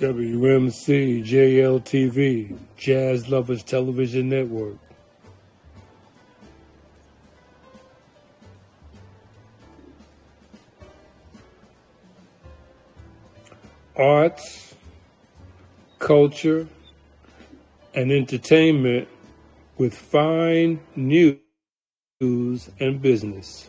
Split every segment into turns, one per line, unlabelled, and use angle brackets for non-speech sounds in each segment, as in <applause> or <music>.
WMC JLTV, Jazz Lovers Television Network. Arts, culture, and entertainment with fine news and business.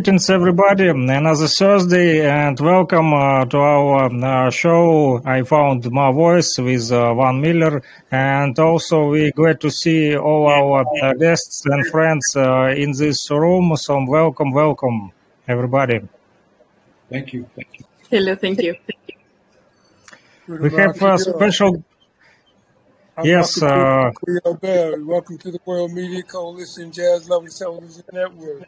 Greetings everybody. Another Thursday and welcome uh, to our uh, show. I found my voice with uh, Van Miller and also we're glad to see all our uh, guests and friends uh, in this room. So welcome, welcome everybody.
Thank you. Thank you.
Hello, thank you.
We have a special.
I'm
Yes,
Dr.
uh,
Cleo Welcome to the World Media Coalition Jazz Lovers Television Network.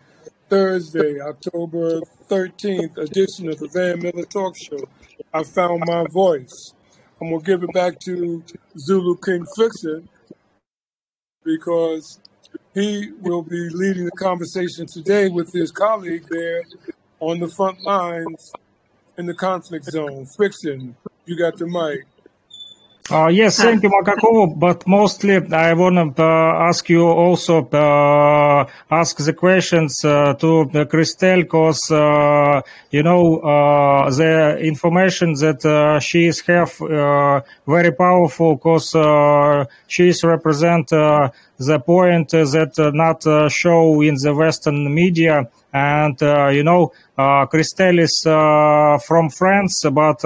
Thursday, October 13th edition of the Van Miller Talk Show. I found my voice. I'm going to give it back to Zulu King Fixer because he will be leading the conversation today with his colleague there on the front lines in the conflict zone. Fiction, you got the mic.
Uh, yes, thank you, Makakovo. But mostly, I want to uh, ask you also uh, ask the questions uh, to uh, Christelle, because uh, you know uh, the information that uh, she is have uh, very powerful, because uh, she is represent uh, the point that uh, not show in the Western media. And uh, you know, uh, Christelle is uh, from France, but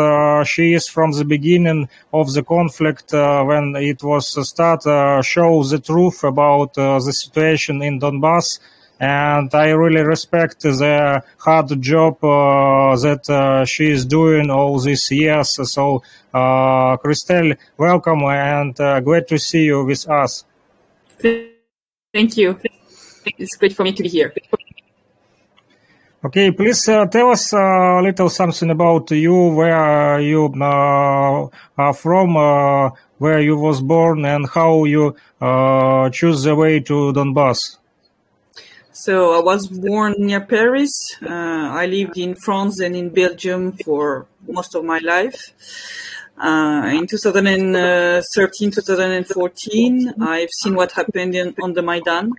she is from the beginning of the conflict when it was start. Uh, show the truth about the situation in Donbass. And I really respect the hard job uh, that uh, she is doing all these years. So, uh, Christelle, welcome and uh, glad to see you with us.
Thank you. It's great for me to be here.
Okay, please uh, tell us uh, a little something about you, where you uh, are from, uh, where you was born, and how you uh, choose the way to Donbass.
So I was born near Paris. Uh, I lived in France and in Belgium for most of my life. Uh, in 2013, 2014, I've seen what happened in, on the Maidan.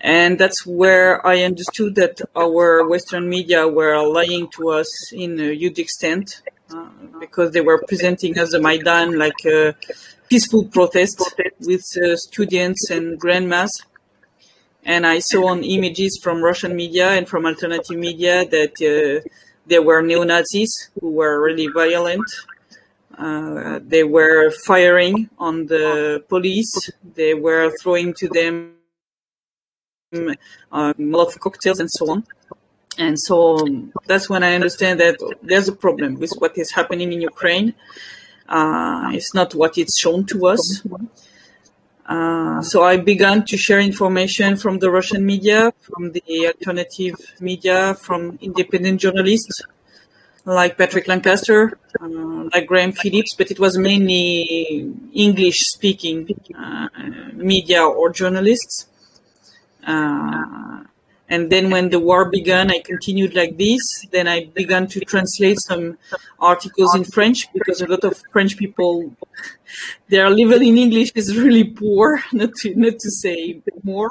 And that's where I understood that our Western media were lying to us in a huge extent uh, because they were presenting as the Maidan like a peaceful protest with uh, students and grandmas. And I saw on images from Russian media and from alternative media that uh, there were neo Nazis who were really violent. Uh, they were firing on the police. They were throwing to them uh, Molotov cocktails and so on. And so um, that's when I understand that there's a problem with what is happening in Ukraine. Uh, it's not what it's shown to us. Uh, so I began to share information from the Russian media, from the alternative media, from independent journalists like Patrick Lancaster, uh, like Graham Phillips, but it was mainly English speaking uh, media or journalists. Uh, And then when the war began, I continued like this. Then I began to translate some articles in French because a lot of French people, <laughs> their level in English is really poor, <laughs> not to, not to say more.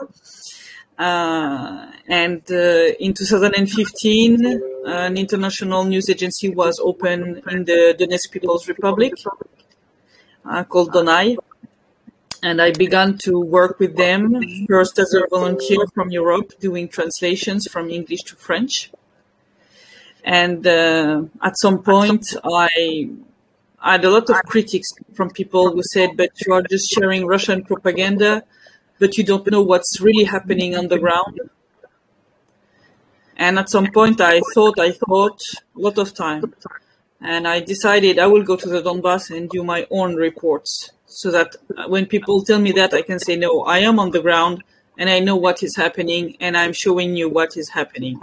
Uh, and uh, in 2015, an international news agency was opened in the Donetsk People's Republic uh, called DONi and I began to work with them first as a volunteer from Europe, doing translations from English to French. And uh, at some point, I, I had a lot of critics from people who said, "But you are just sharing Russian propaganda, but you don't know what's really happening on the ground." And at some point, I thought, I thought a lot of time, and I decided I will go to the Donbass and do my own reports so that when people tell me that, I can say, no, I am on the ground and I know what is happening and I'm showing you what is happening.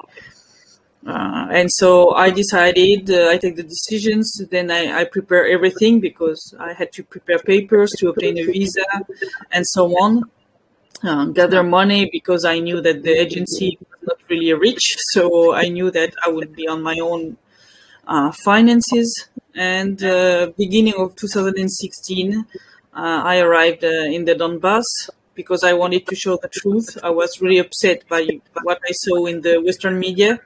Uh, and so I decided, uh, I take the decisions, then I, I, prepare everything because I had to prepare papers to obtain a visa and so on. Um, gather money because I knew that the agency was not really rich, so I knew that I would be on my own uh, finances. And uh, beginning of 2016, uh, I arrived uh, in the Donbass because I wanted to show the truth. I was really upset by what I saw in the Western media,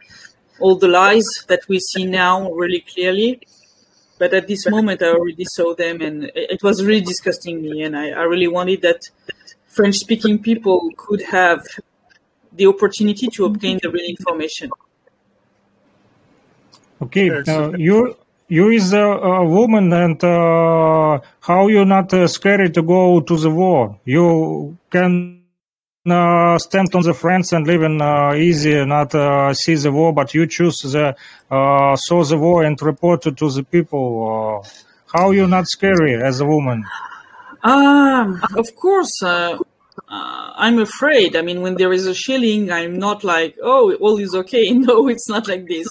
all the lies that we see now really clearly. But at this moment, I already saw them, and it was really disgusting me. And I, I really wanted that French-speaking people could have the opportunity to obtain the real information.
Okay, uh, you you is a, a woman and uh, how you not uh, scared to go to the war? You can uh, stand on the fence and live in uh, easy not uh, see the war but you choose the uh, saw the war and report it to the people how you not scary as a woman?
Um of course uh, I'm afraid. I mean, when there is a shilling, I'm not like, oh, all is okay. <laughs> No, it's not like this.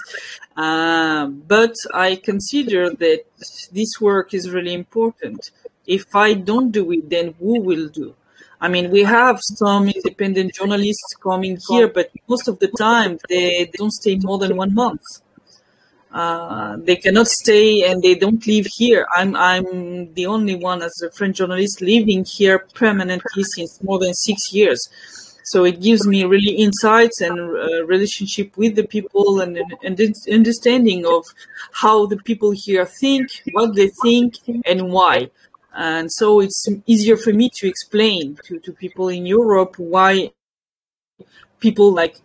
Uh, but I consider that this work is really important. If I don't do it, then who will do? I mean, we have some independent journalists coming here, but most of the time they don't stay more than one month. Uh, they cannot stay and they don't live here. I'm I'm the only one as a French journalist living here permanently since more than six years. So it gives me really insights and uh, relationship with the people and, and understanding of how the people here think, what they think, and why. And so it's easier for me to explain to, to people in Europe why people like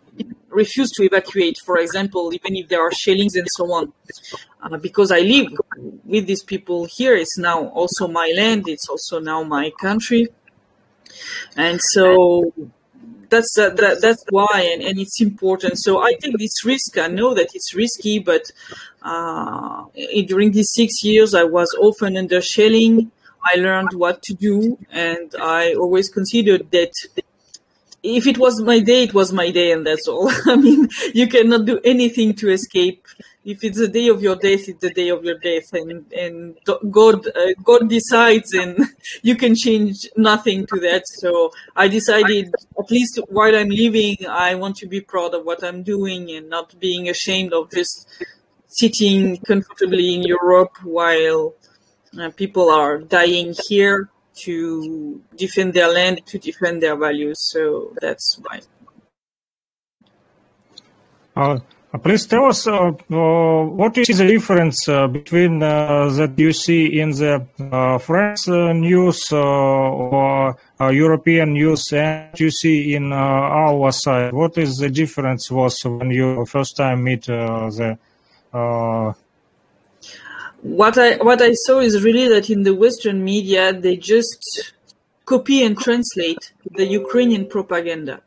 refuse to evacuate, for example, even if there are shellings and so on. Uh, because I live with these people here, it's now also my land, it's also now my country. And so that's uh, that, that's why, and, and it's important. So I take this risk. I know that it's risky, but uh, during these six years, I was often under shelling. I learned what to do, and I always considered that if it was my day, it was my day, and that's all. <laughs> I mean, you cannot do anything to escape. If it's the day of your death, it's the day of your death, and and God uh, God decides, and <laughs> you can change nothing to that. So I decided, at least while I'm living, I want to be proud of what I'm doing and not being ashamed of just sitting comfortably in Europe while uh, people are dying here to defend their land, to defend their values. So that's why.
Uh, please tell us uh, uh, what is the difference uh, between uh, that you see in the uh, French news or European news and you see in our side. What is the difference was when you first time meet the
what I what I saw is really that in the Western media they just copy and translate the Ukrainian propaganda,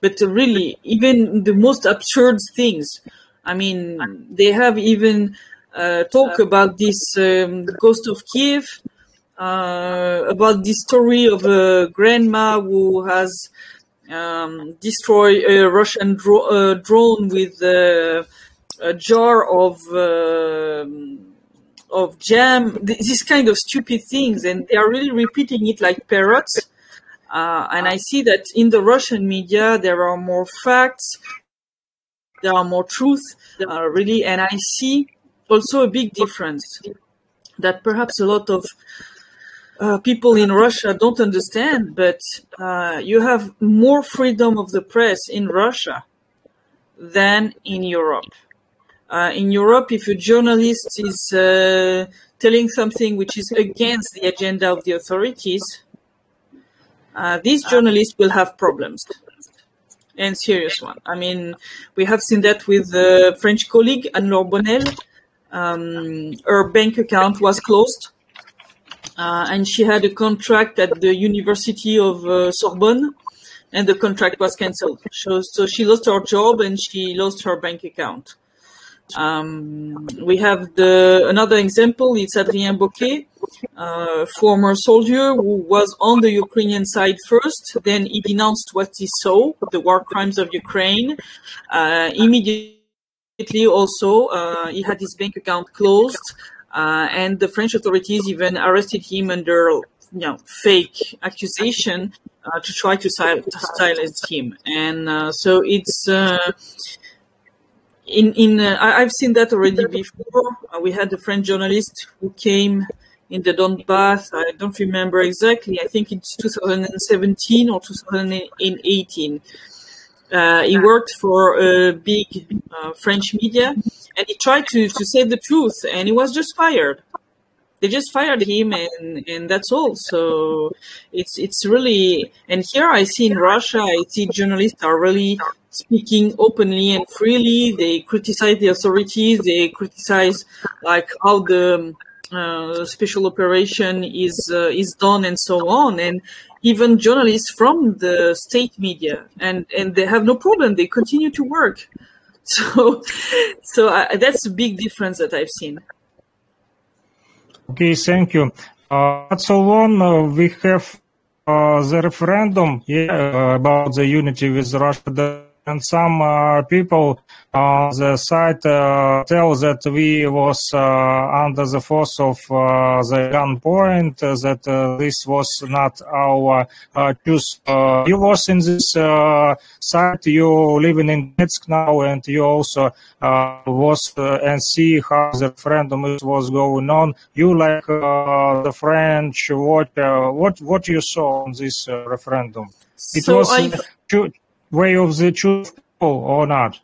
but really even the most absurd things. I mean, they have even uh, talk about this um, ghost of Kiev, uh, about the story of a grandma who has um, destroyed a Russian dro- uh, drone with a jar of um, of jam, this kind of stupid things, and they are really repeating it like parrots. Uh, and I see that in the Russian media there are more facts, there are more truth, uh, really. And I see also a big difference that perhaps a lot of uh, people in Russia don't understand, but uh, you have more freedom of the press in Russia than in Europe. Uh, in Europe, if a journalist is uh, telling something which is against the agenda of the authorities, uh, these journalists will have problems and serious one. I mean, we have seen that with the French colleague Anne-Laure Bonnel. Um, her bank account was closed uh, and she had a contract at the University of uh, Sorbonne, and the contract was cancelled. So, so she lost her job and she lost her bank account. Um, we have the another example. It's Adrien Bocquet, uh, former soldier who was on the Ukrainian side first. Then he denounced what he saw, the war crimes of Ukraine. Uh, immediately, also, uh, he had his bank account closed. Uh, and the French authorities even arrested him under you know fake accusation uh, to try to, sil- to, silence him. And so it's in in uh, I, have seen that already before. Uh, we had a French journalist who came in the Donbass. I don't remember exactly. I think it's 2017 or 2018. Uh, he worked for a big uh, French media, and he tried to, to say the truth, and he was just fired. They just fired him, and, and that's all. So it's it's really and here I see in Russia, I see journalists are really speaking openly and freely. They criticize the authorities. They criticize like how the uh, special operation is uh, is done and so on. And even journalists from the state media, and and they have no problem. They continue to work. <laughs> So, so I, that's a big difference that I've seen.
Okay, thank you. Uh, so on, uh, we have uh, the referendum yeah, about the unity with Russia and some uh, people on the site uh, tell that we was uh, under the force of uh, the gunpoint, uh, that uh, this was not our choice. you was in this site, you living in Donetsk now, and you also was and see how the referendum was going on. You like the French, what what what you saw on this referendum?
It so was
way of the truth or not?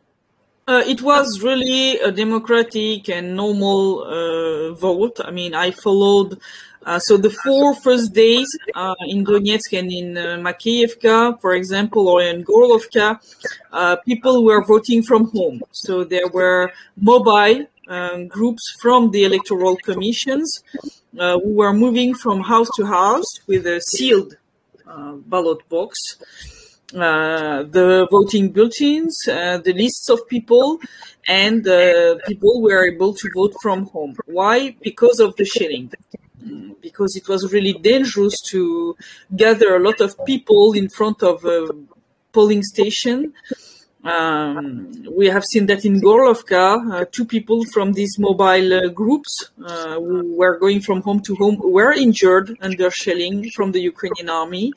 Uh, it was really a democratic and normal uh, vote. I mean, I followed. Uh, so the four first days uh, in Donetsk and in uh, Makeyevka, for example, or in Gorlovka, uh, people were voting from home. So there were mobile um, groups from the electoral commissions who were moving from house to house with a sealed ballot box. Uh, the voting bulletins, uh, the lists of people, and people were able to vote from home. Why? Because of the shelling. Mm, because it was really dangerous to gather a lot of people in front of a polling station um, we have seen that in Gorlovka, uh, two people from these mobile uh, groups uh, who were going from home to home were injured under shelling from the Ukrainian army.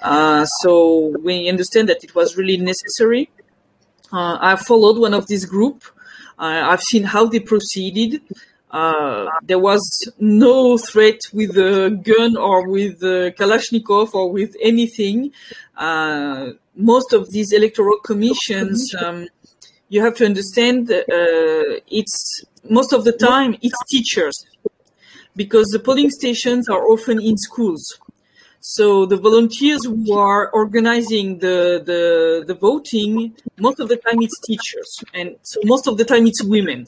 Uh, so we understand that it was really necessary. Uh, I followed one of these group. I've seen how they proceeded. There was no threat with a gun or with a Kalashnikov or with anything most of these electoral commissions, um, you have to understand uh, it's most of the time it's teachers because the polling stations are often in schools. So the volunteers who are organizing the, the, the voting, most of the time it's teachers. And so most of the time it's women.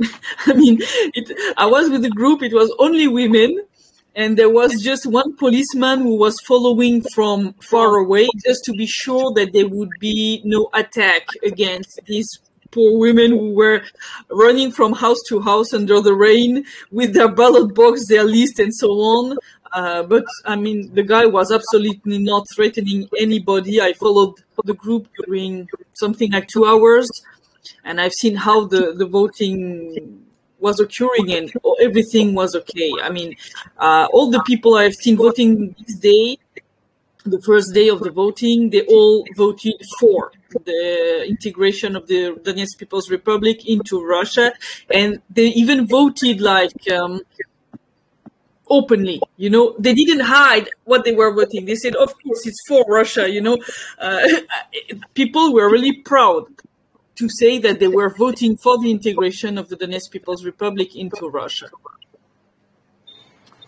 <laughs> I mean, it, I was with the group, it was only women and there was just one policeman who was following from far away just to be sure that there would be no attack against these poor women who were running from house to house under the rain with their ballot box, their list, and so on. Uh, but I mean, the guy was absolutely not threatening anybody. I followed the group during something like two hours, and I've seen how the, the voting was occurring and everything was okay. I mean, uh, all the people I've seen voting this day, the first day of the voting, they all voted for the integration of the Donetsk People's Republic into Russia, and they even voted like um, openly. You know, they didn't hide what they were voting. They said, "Of course, it's for Russia." You know, uh, <laughs> people were really proud to say that they were voting for the integration of the Donetsk People's Republic into Russia.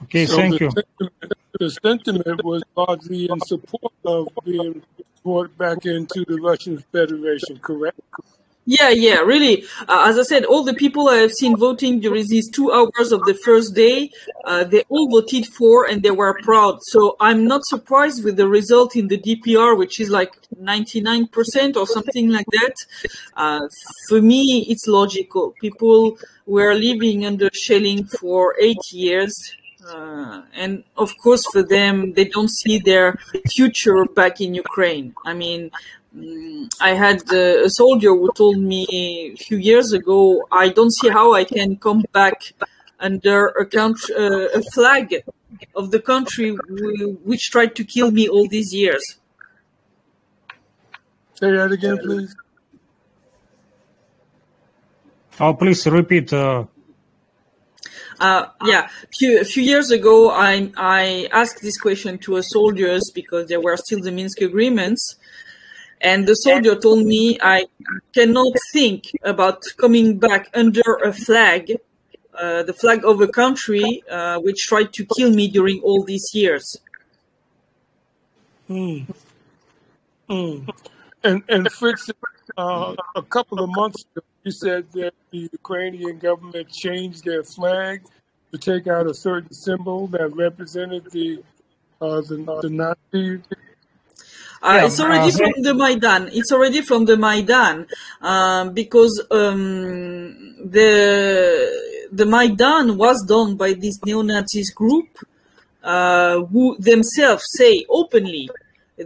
Okay,
So
thank
the
you.
sentiment, the sentiment was largely in support of being brought back into the Russian Federation, correct?
Yeah, yeah, really. Uh, as I said, all the people I have seen voting during these two hours of the first day, uh, they all voted for and they were proud. So I'm not surprised with the result in the DPR, which is like 99% or something like that. Uh, for me, it's logical. People were living under shelling for eight years. Uh, and of course, for them, they don't see their future back in Ukraine. I mean, I had uh, a soldier who told me a few years ago, I don't see how I can come back under a country, uh, a flag of the country which tried to kill me all these years.
Say that again, please.
Oh, please repeat. Uh,
Uh, yeah, few, a few years ago, I, I asked this question to a soldiers because there were still the Minsk agreements. And the soldier told me I cannot think about coming back under a flag, uh, the flag of a country uh, which tried to kill me during all these years.
Mm. Mm. And and Fritz, uh, a couple of months ago, you said that the Ukrainian government changed their flag to take out a certain symbol that represented the uh, the, the Nazi.
Uh,
yeah,
it's already
uh,
from the Maidan. It's already from the Maidan um, because um, the the Maidan was done by this neo-Nazis group uh, who themselves say openly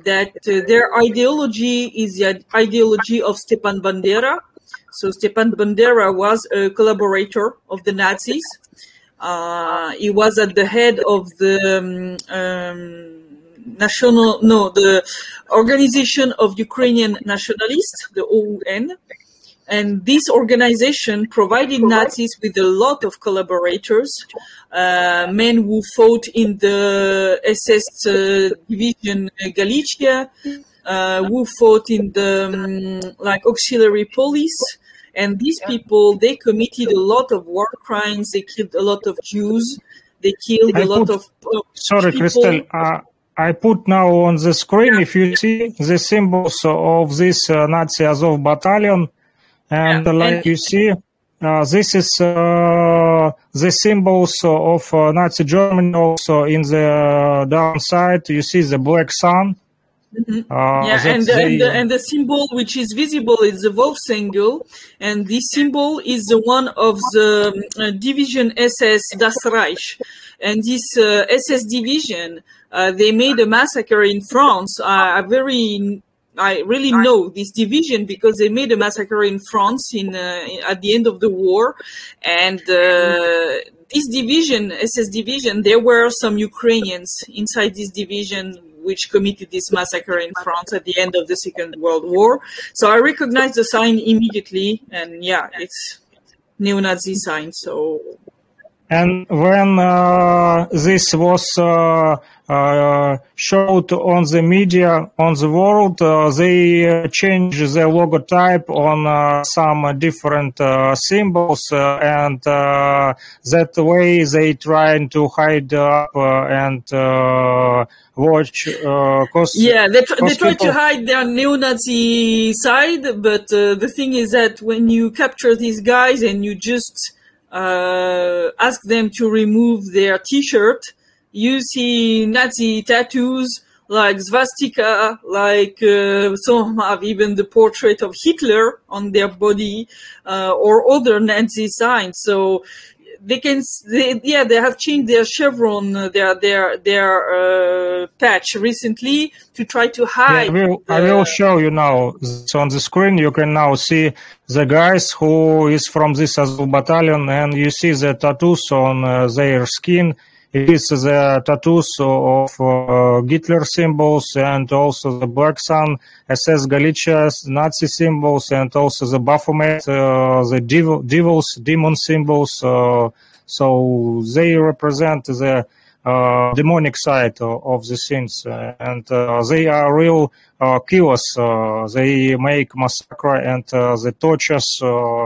that uh, their ideology is the ideology of Stepan Bandera. So Stepan Bandera was a collaborator of the Nazis. Uh, he was at the head of the um, um, national no the organization of ukrainian nationalists the oun and this organization provided nazis with a lot of collaborators uh, men who fought in the ss uh, division uh, galicia uh, who fought in the um, like auxiliary police. And these people they committed a lot of war crimes. They killed a lot of jews. They killed
I
a lot
put,
of uh,
sorry,
people.
Christelle. Uh, I put now on the screen, if you see the symbols of this uh, Nazi Azov battalion,
yeah
and uh,
and
like you see, uh, this is uh, the symbols of uh, Nazi Germany also in the downside. You see the black sun.
Mhm.
Uh,
Yeah, and the, and the and the symbol which is visible is the wolf symbol, and this symbol is the one of the um, uh, division SS Das Reich, and this uh, SS division uh, they made a massacre in France. Uh, I very I really know this division because they made a massacre in France in uh, at the end of the war, and uh, this division SS division there were some Ukrainians inside this division which committed this massacre in France at the end of the Second World War. So I recognized the sign immediately, and yeah, it's neo-Nazi sign. So
And when uh, this was uh, uh, showed on the media on the world, uh, they uh, changed the logotype on uh, some different uh, symbols, uh, and uh, that way they trying to hide up uh, and uh, watch.
Yeah, they, tr- they try to hide their neo-Nazi side, but uh, the thing is that when you capture these guys and you just uh, ask them to remove their T-shirt, you see Nazi tattoos like swastika, like uh, some have even the portrait of Hitler on their body, uh, or other Nazi signs. So they can, they, yeah, they have changed their chevron, uh, their their their uh, patch recently to try to
Yeah, I
hide
will, I will show you now. So on the screen, you can now see the guys who is from this Azov battalion, and you see the tattoos on uh, their skin. It is the tattoos of uh, Hitler symbols and also the Black Sun, SS Galicia Nazi symbols, and also the Baphomet, uh, the devil, devils, demon symbols. Uh, so they represent the Uh, demonic side of the sins, uh, and uh, they are real uh, killers. Uh, they make massacre and the tortures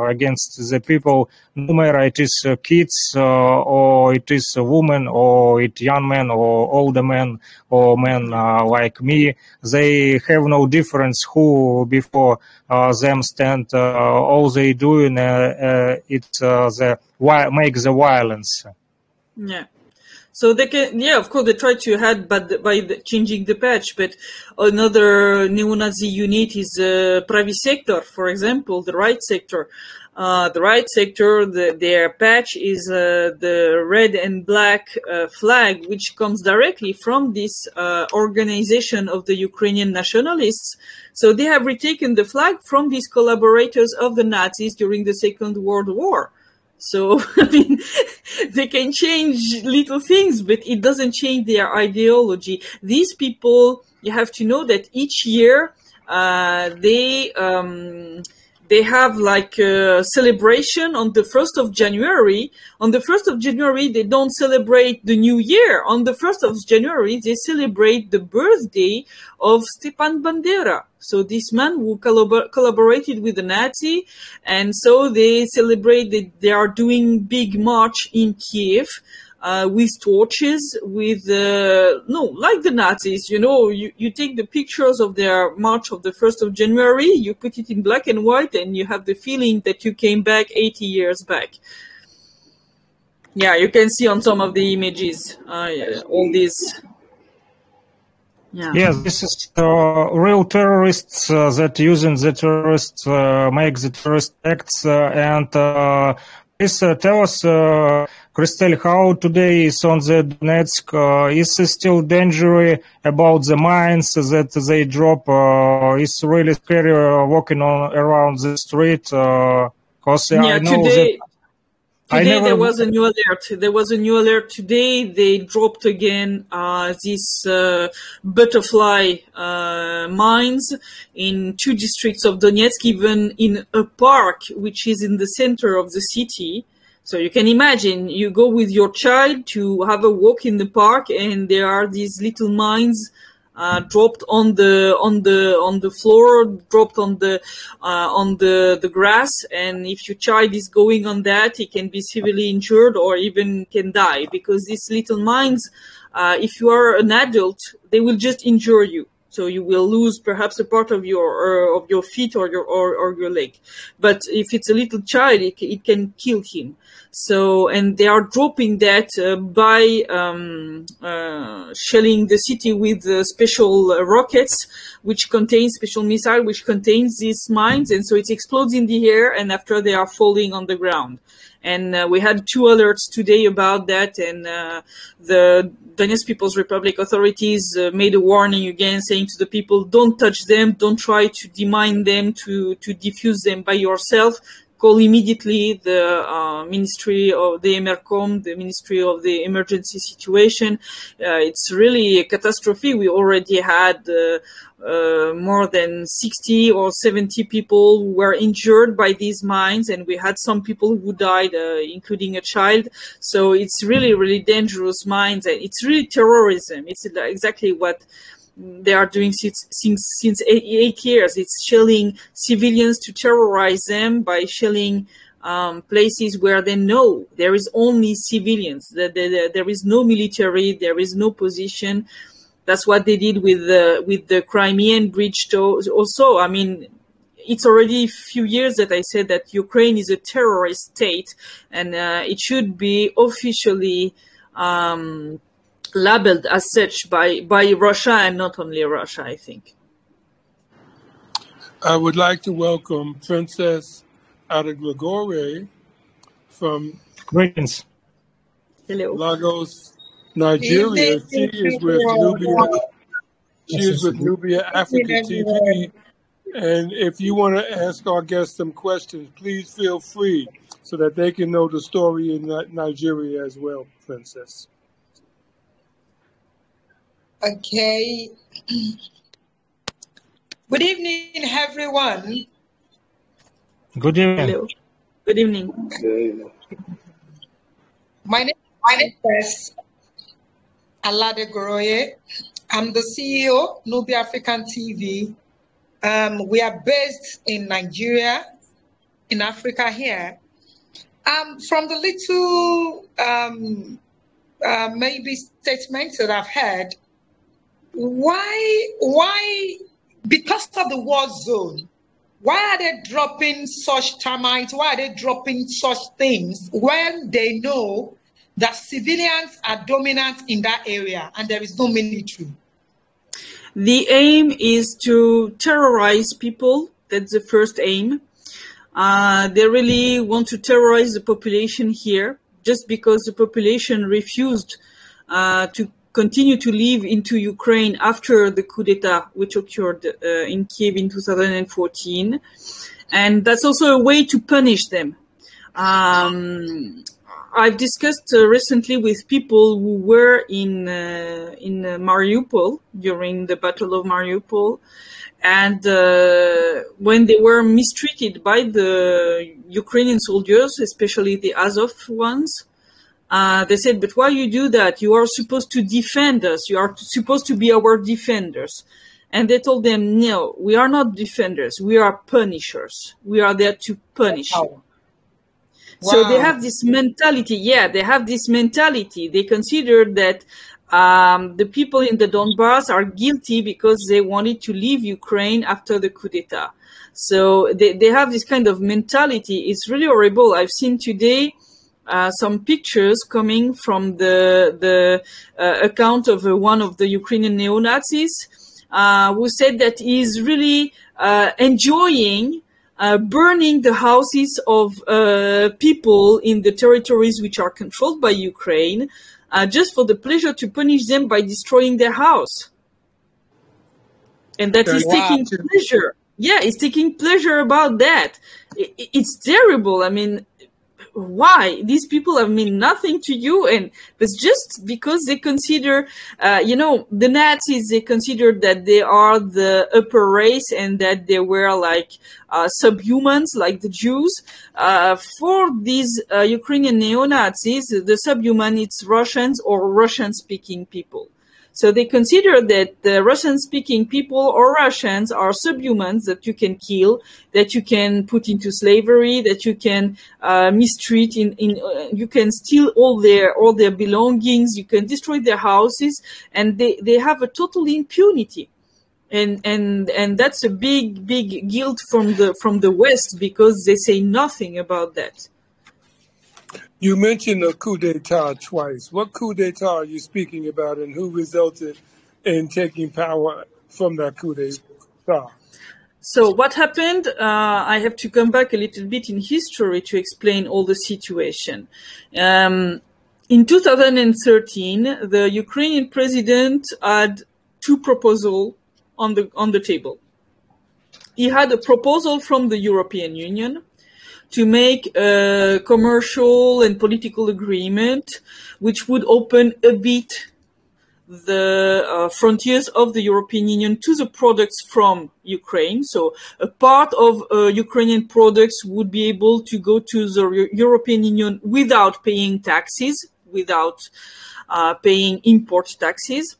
against the people, no matter it is kids or it is a woman or it young men or older men or men like me. They have no difference who before them stand. all they do uh, it's the make the violence.
Yeah. So they can, yeah, of course, they try to add but by the, changing the patch. But another neo-Nazi unit is uh, private sector, for example, the right sector. Uh, the right sector, the, their patch is uh, the red and black uh, flag, which comes directly from this uh, organization of the Ukrainian nationalists. So they have retaken the flag from these collaborators of the Nazis during the Second World War. So, <laughs> I mean, they can change little things, but it doesn't change their ideology. These people, you have to know that each year, uh, they, um, they have like a celebration on the 1st of January. On the 1st of January, they don't celebrate the new year. On the 1st of January, they celebrate the birthday of Stepan Bandera. So this man who collabor- collaborated with the Nazi. And so they celebrate that they are doing big march in Kiev uh, with torches, with uh, no, like the Nazis. You know, you, you take the pictures of their march of the first of January, you put it in black and white, and you have the feeling that you came back 80 years back. Yeah, you can see on some of the images uh, all these.
Yeah. Yes, this is uh, real terrorists uh, that using the terrorists uh, make the terrorist acts and please tell us Christelle, how today is on the Donetsk? Uh, is it still dangerous about the mines that they drop? Uh, it's really scary uh, walking on around the street. Because
yeah,
I know
today, that Today never... there was a new alert. There was a new alert today. They dropped again uh, these uh, butterfly uh, mines in two districts of Donetsk, even in a park which is in the center of the city. So you can imagine you go with your child to have a walk in the park, and there are these little mines uh, dropped on the on the on the floor, dropped on the uh, on the the grass, and if your child is going on that, he can be severely injured or even can die because these little mines, uh, if you are an adult, they will just injure you. So you will lose perhaps a part of your uh, of your feet or your or, or your leg. But if it's a little child, it, it can kill him. So and they are dropping that uh, by um, uh, shelling the city with uh, special rockets, which contain special missile, which contains these mines, and so it explodes in the air, and after they are falling on the ground. And uh, we had two alerts today about that, and uh, the Donetsk People's Republic authorities uh, made a warning again, saying to the people, "Don't touch them, don't try to demine them, to to defuse them by yourself call immediately the uh, Ministry of the Emercom, the Ministry of the Emergency Situation. Uh, it's really a catastrophe. We already had uh, uh more than 60 or 70 people were injured by these mines, and we had some people who died, uh, including a child. So it's really, really dangerous mines, and it's really terrorism. It's exactly what they are doing since since, eight, years. It's shelling civilians to terrorize them by shelling um, places where they know there is only civilians. That there, there is no military, there is no position. That's what they did with the with the Crimean bridge. Also, I mean, it's already a few years that I said that Ukraine is a terrorist state, and uh, it should be officially. Um, labeled as such by, by Russia and not only Russia, I think.
I would like to welcome Princess Adeglegore from
Greetings.
Hello.
Lagos, Nigeria. She is with Nubia. She is with Nubia Africa TV. And if you want to ask our guests some questions, please feel free so that they can know the story in Nigeria as well, Princess.
Okay. Good evening, everyone.
Good evening.
Hello. Good evening.
My name, my name is Alade Goroye. I'm the CEO, Nubi African TV. Um, we are based in Nigeria, in Africa here. Um, from the little um, uh, maybe statements that I've heard, why, why, because of the war zone, why are they dropping such termites? Why are they dropping such things when they know that civilians are dominant in that area and there is no military?
The aim is to terrorize people. That's the first aim. Uh, they really want to terrorize the population here just because the population refused uh, to continue to live into Ukraine after the coup d'etat, which occurred uh, in Kiev in 2014. And that's also a way to punish them. Um, I've discussed uh, recently with people who were in uh, in Mariupol during the Battle of Mariupol, and uh, when they were mistreated by the Ukrainian soldiers, especially the Azov ones, uh, they said, "But why you do that? You are supposed to defend us. You are supposed to be our defenders." And they told them, "No, we are not defenders. We are punishers. We are there to punish you."
Wow.
So they have this mentality. Yeah, they have this mentality. They consider that um, the people in the Donbass are guilty because they wanted to leave Ukraine after the coup d'etat. So they, they have this kind of mentality. It's really horrible. I've seen today uh, some pictures coming from the the uh, account of uh, one of the Ukrainian neo Nazis uh, who said that he's really uh, enjoying uh, burning the houses of uh, people in the territories which are controlled by Ukraine, uh, just for the pleasure to punish them by destroying their house. And that he's taking pleasure. Yeah, he's taking pleasure about that. It's terrible. I mean, why? These people have mean nothing to you and it's just because they consider uh, you know the nazis they considered that they are the upper race and that they were like uh, subhumans like the jews. Uh, for these uh, ukrainian neo-nazis the subhuman it's russians or russian speaking people so they consider that the Russian speaking people or Russians are subhumans that you can kill, that you can put into slavery, that you can uh, mistreat in, in uh, you can steal all their all their belongings, you can destroy their houses, and they, they have a total impunity. And and and that's a big, big guilt from the from the West because they say nothing about that.
You mentioned the coup d'etat twice. What coup d'etat are you speaking about, and who resulted in taking power from that coup d'etat?
So what happened? Uh, I have to come back a little bit in history to explain all the situation. Um, in 2013, the Ukrainian president had two proposals on the on the table. He had a proposal from the European Union to make a commercial and political agreement which would open a bit the uh, frontiers of the European Union to the products from Ukraine. So a part of uh, Ukrainian products would be able to go to the Eu- European Union without paying taxes, without uh, paying import taxes.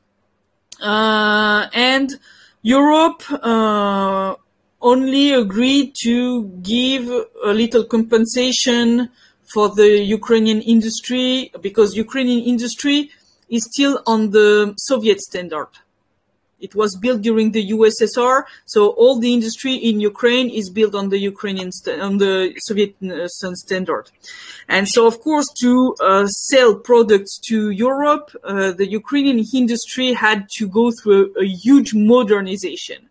Uh, and Europe uh, only agreed to give a little compensation for the Ukrainian industry because Ukrainian industry is still on the Soviet standard. It was built during the USSR, so all the industry in Ukraine is built on the Ukrainian on the Soviet uh, standard. And so, of course, to uh, sell products to Europe, uh, the Ukrainian industry had to go through a, a huge modernization.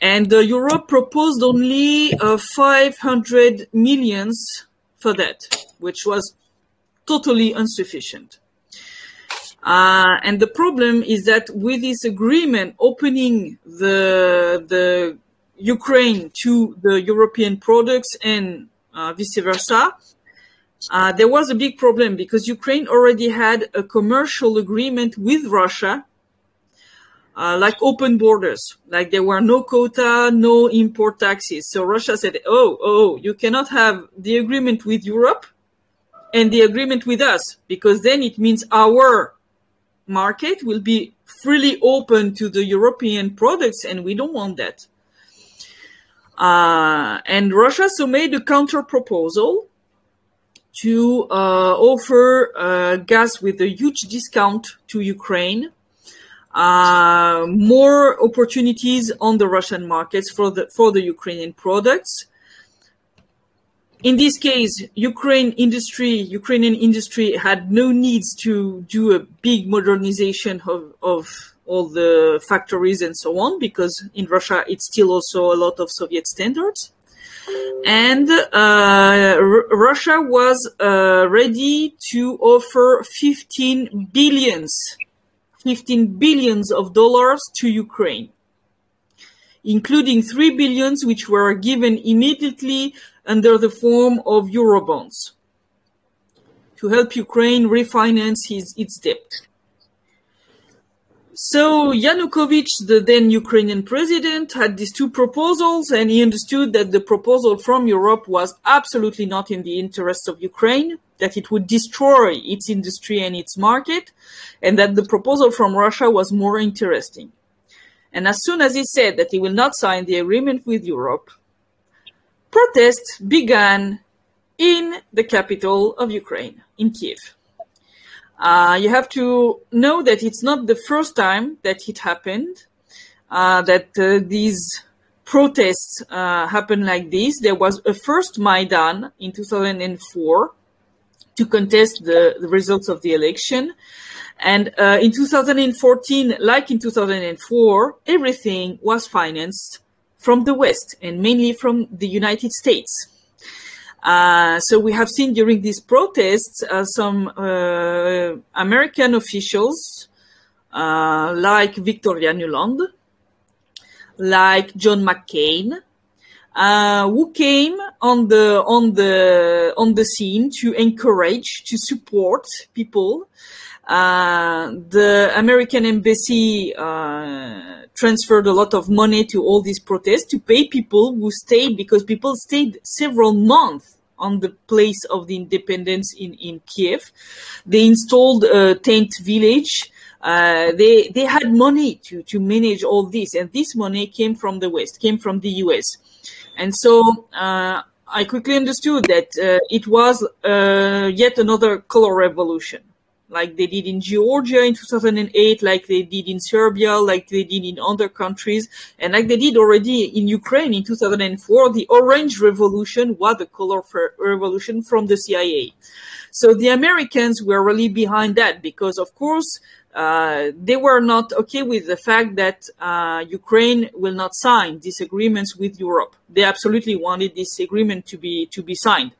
And uh, Europe proposed only uh, 500 millions for that, which was totally insufficient. Uh, and the problem is that with this agreement opening the the Ukraine to the European products and uh, vice versa, uh, there was a big problem because Ukraine already had a commercial agreement with Russia uh, like open borders, like there were no quota, no import taxes. So Russia said, oh, oh, you cannot have the agreement with Europe and the agreement with us, because then it means our market will be freely open to the European products, and we don't want that. Uh, and Russia so made a counter proposal to uh, offer uh, gas with a huge discount to Ukraine uh, more opportunities on the Russian markets for the for the Ukrainian products. In this case, Ukraine industry, Ukrainian industry had no needs to do a big modernization of, of all the factories and so on, because in Russia it's still also a lot of Soviet standards. And uh, Russia was uh, ready to offer 15 billions 15 billions of dollars to Ukraine, including 3 billions which were given immediately under the form of Eurobonds to help Ukraine refinance his, its debt. So Yanukovych, the then Ukrainian president, had these two proposals, and he understood that the proposal from Europe was absolutely not in the interests of Ukraine, that it would destroy its industry and its market, and that the proposal from Russia was more interesting. And as soon as he said that he will not sign the agreement with Europe, protests began in the capital of Ukraine, in Kiev. Uh, you have to know that it's not the first time that it happened, uh, that uh, these protests uh, happened like this. There was a first Maidan in 2004 to contest the, the results of the election. And uh, in 2014, like in 2004, everything was financed from the West and mainly from the United States. Uh, so we have seen during these protests uh, some uh, American officials uh, like Victoria Nuland, like John McCain, uh, who came on the on the on the scene to encourage, to support people. The American embassy transferred a lot of money to all these protests to pay people who stayed because people stayed several months on the place of the independence in, in Kiev. They installed a tent village. Uh, they they had money to to manage all this, and this money came from the West, came from the U.S. And so uh, I quickly understood that uh, it was uh, yet another color revolution like they did in Georgia in 2008, like they did in Serbia, like they did in other countries, and like they did already in Ukraine in 2004. The Orange Revolution was the color revolution from the CIA. So the Americans were really behind that because, of course, uh, they were not okay with the fact that uh, Ukraine will not sign these agreements with Europe. They absolutely wanted this agreement to be to be signed.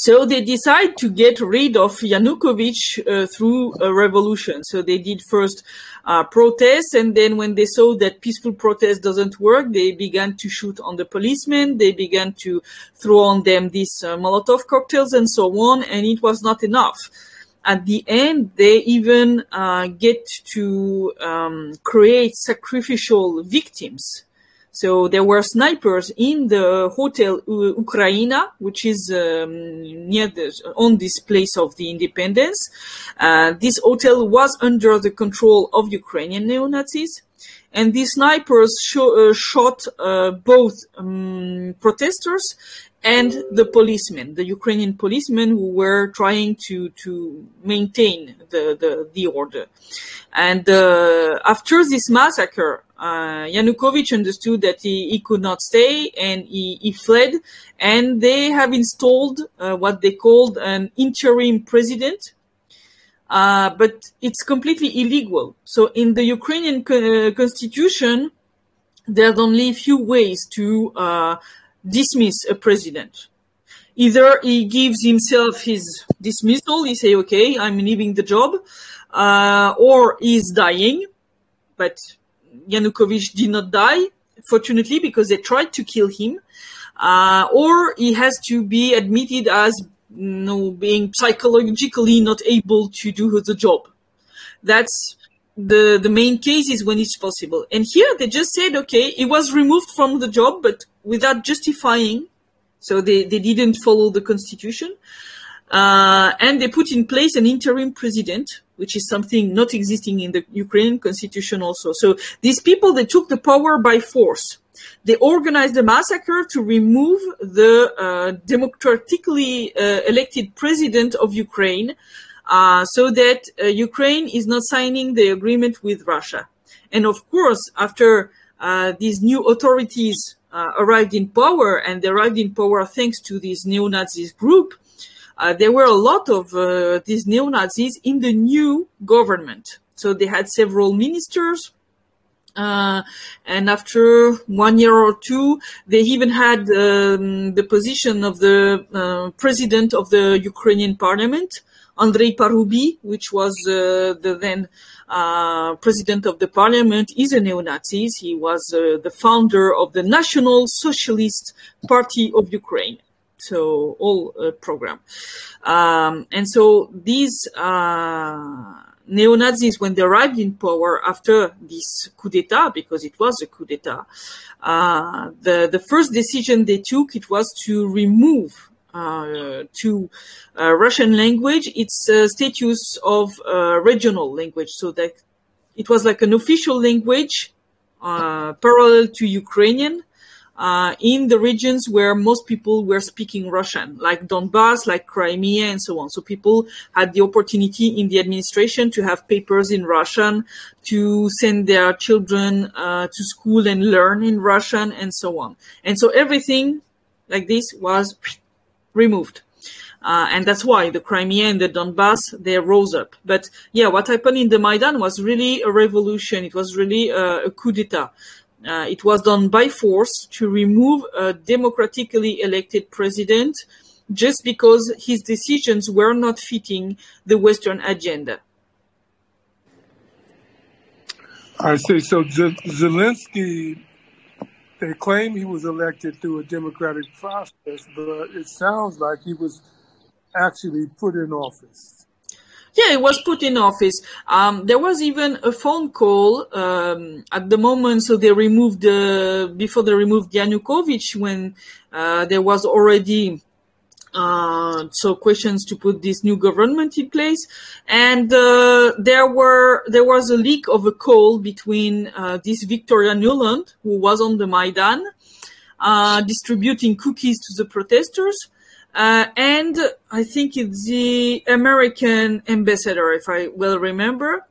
So they decide to get rid of Yanukovych uh, through a revolution. So they did first uh, protests, and then when they saw that peaceful protest doesn't work, they began to shoot on the policemen. They began to throw on them these uh, Molotov cocktails and so on, and it was not enough. At the end, they even uh, get to um, create sacrificial victims so there were snipers in the hotel Ukraina, which is um, near the, on this place of the independence. Uh, this hotel was under the control of Ukrainian neo-Nazis. And these snipers uh, shot uh, both um, protesters and the policemen, the Ukrainian policemen who were trying to to maintain the the, the order. And uh, after this massacre, uh, Yanukovych understood that he, he, could not stay and he, he fled. And they have installed uh, what they called an interim president. Uh, but it's completely illegal. So in the Ukrainian uh, constitution, there's only a few ways to uh, dismiss a president. Either he gives himself his dismissal, he say, okay, I'm leaving the job, uh, or he's dying, but Yanukovych did not die, fortunately, because they tried to kill him, uh, or he has to be admitted as you know, being psychologically not able to do the job. That's the the main cases when it's possible. And here they just said, okay, he was removed from the job, but without justifying. So they, they didn't follow the constitution. Uh, and they put in place an interim president, which is something not existing in the Ukrainian constitution also. So these people, they took the power by force. They organized a massacre to remove the uh, democratically uh, elected president of Ukraine uh, so that uh, Ukraine is not signing the agreement with Russia. And of course, after uh, these new authorities arrived in power, and they arrived in power thanks to this neo-Nazis group, uh, there were a lot of uh, these neo-Nazis in the new government. So they had several ministers. Uh, and after one year or two, they even had um, the position of the uh, president of the Ukrainian parliament, Andrei Parubiy, which was uh, the then uh, president of the parliament, is a neo-Nazi. He was the founder of the National Socialist Party of Ukraine so all uh, program. Um, and so these uh, neo Nazis, when they arrived in power after this coup d'état, because it was a coup d'état, uh, the the first decision they took it was to remove. Uh, to uh, Russian language, its uh, status of regional language, so that it was like an official language parallel to Ukrainian, uh, in the regions where most people were speaking Russian, like Donbass, like Crimea, and so on. So people had the opportunity in the administration to have papers in Russian, to send their children uh, to school and learn in Russian, and so on. And so everything like this was removed. Uh, and that's why the Crimea and the Donbass they rose up. But yeah, what happened in the Maidan was really a revolution. It was really uh, a coup d'état. Uh, it was done by force to remove a democratically elected president just because his decisions were not fitting the Western agenda.
I see. So Zelensky, they claim he was elected through a democratic process, but it sounds like he was actually put in office.
Yeah, he was put in office. Um, there was even a phone call um, at the moment. So they removed the before they removed Yanukovych when uh, there was already uh, so questions to put this new government in place, and uh, there were there was a leak of a call between uh, this Victoria Nuland, who was on the Maidan, uh, distributing cookies to the protesters uh, and I think it's the American ambassador, if I well remember.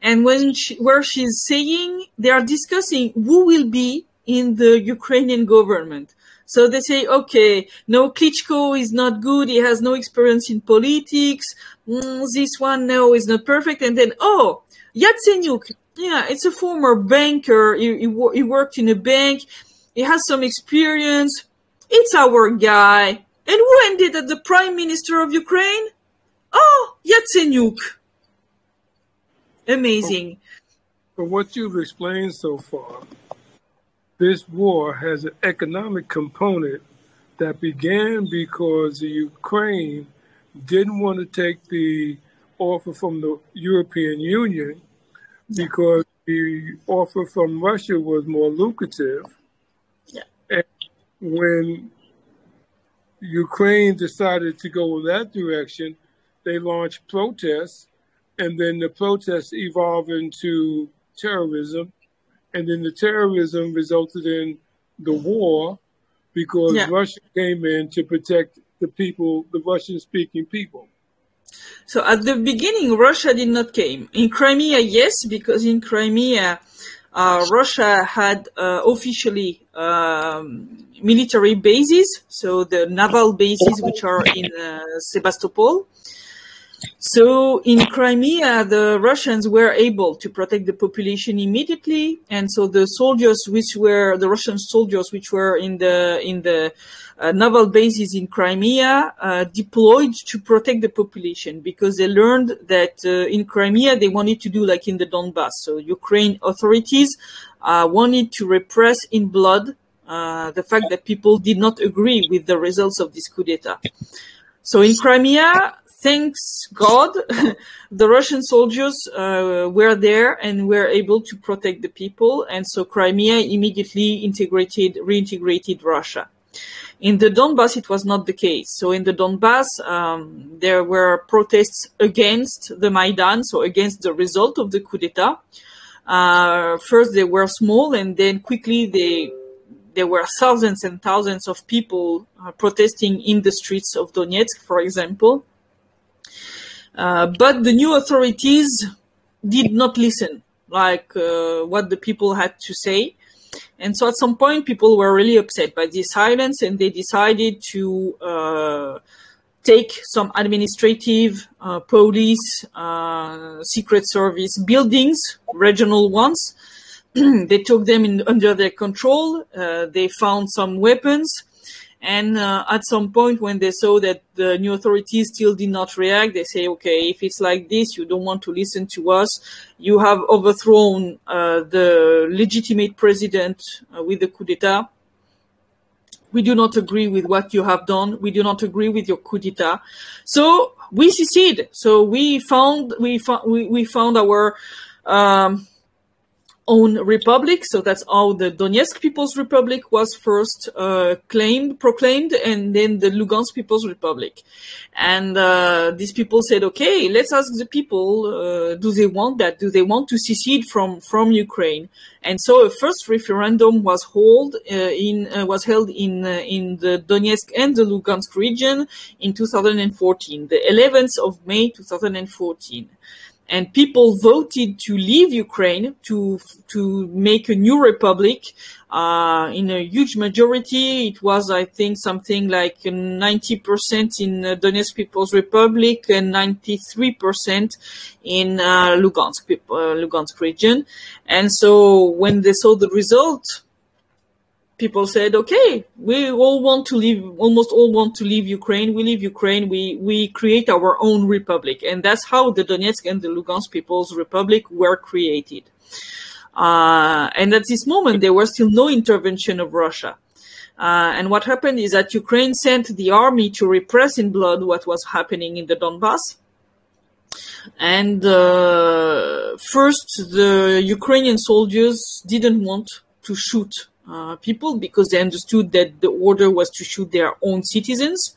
And when she, where she's saying they are discussing who will be in the Ukrainian government. So they say, okay, no, Klitschko is not good. He has no experience in politics. Mm, this one, no, is not perfect. And then, oh, Yatsenyuk. Yeah, it's a former banker. He, he, he worked in a bank. He has some experience. It's our guy. And who ended as the Prime Minister of Ukraine? Oh, Yatsenyuk. Amazing.
From what you've explained so far, this war has an economic component that began because the Ukraine didn't want to take the offer from the European Union because the offer from Russia was more lucrative.
Yeah.
And when Ukraine decided to go in that direction, they launched protests, and then the protests evolved into terrorism, and then the terrorism resulted in the war because yeah. Russia came in to protect the people, the Russian-speaking people.
So at the beginning, Russia did not came in Crimea. Yes, because in Crimea, uh, Russia had uh, officially um, military bases, so the naval bases which are in uh, Sebastopol. So in Crimea, the Russians were able to protect the population immediately, and so the soldiers, which were the Russian soldiers, which were in the in the uh, naval bases in Crimea, uh, deployed to protect the population because they learned that uh, in Crimea they wanted to do like in the Donbass. So Ukraine authorities uh, wanted to repress in blood uh, the fact that people did not agree with the results of this coup d'état. So in Crimea, thanks God, <laughs> the Russian soldiers uh, were there and were able to protect the people, and so Crimea immediately integrated, reintegrated Russia. In the Donbass, it was not the case. So in the Donbass, um, there were protests against the Maidan, so against the result of the coup d'état. Uh, first, they were small, and then quickly they there were thousands and thousands of people uh, protesting in the streets of Donetsk, for example. Uh, but the new authorities did not listen, like uh, what the people had to say. And so at some point, people were really upset by this silence and they decided to uh, take some administrative, uh, police, uh, secret service buildings, regional ones. <clears throat> they took them in, under their control. They found some weapons. And uh, at some point, when they saw that the new authorities still did not react, they say, okay, if it's like this, you don't want to listen to us. You have overthrown uh, the legitimate president uh, with the coup d'etat. We do not agree with what you have done. We do not agree with your coup d'etat. So we secede. So we found, we found, we, we found our, um, own republic. So that's how the Donetsk People's Republic was first uh, claimed, proclaimed, and then the Lugansk People's Republic. And uh, these people said, "Okay, let's ask the people: uh, Do they want that? Do they want to secede from from Ukraine?" And so a first referendum was held uh, in uh, was held in uh, in the Donetsk and the Lugansk region in 2014, the 11th of May 2014 and people voted to leave Ukraine to to make a new republic. Uh, in a huge majority, it was, I think, something like 90% in Donetsk People's Republic and 93% in uh, Lugansk, uh, Lugansk region. And so when they saw the result, people said, okay, we all want to leave, almost all want to leave Ukraine. We leave Ukraine. We, we create our own republic. And that's how the Donetsk and the Lugansk People's Republic were created. Uh, and at this moment, there was still no intervention of Russia. Uh, and what happened is that Ukraine sent the army to repress in blood what was happening in the Donbass. And uh, first, the Ukrainian soldiers didn't want to shoot uh, people because they understood that the order was to shoot their own citizens.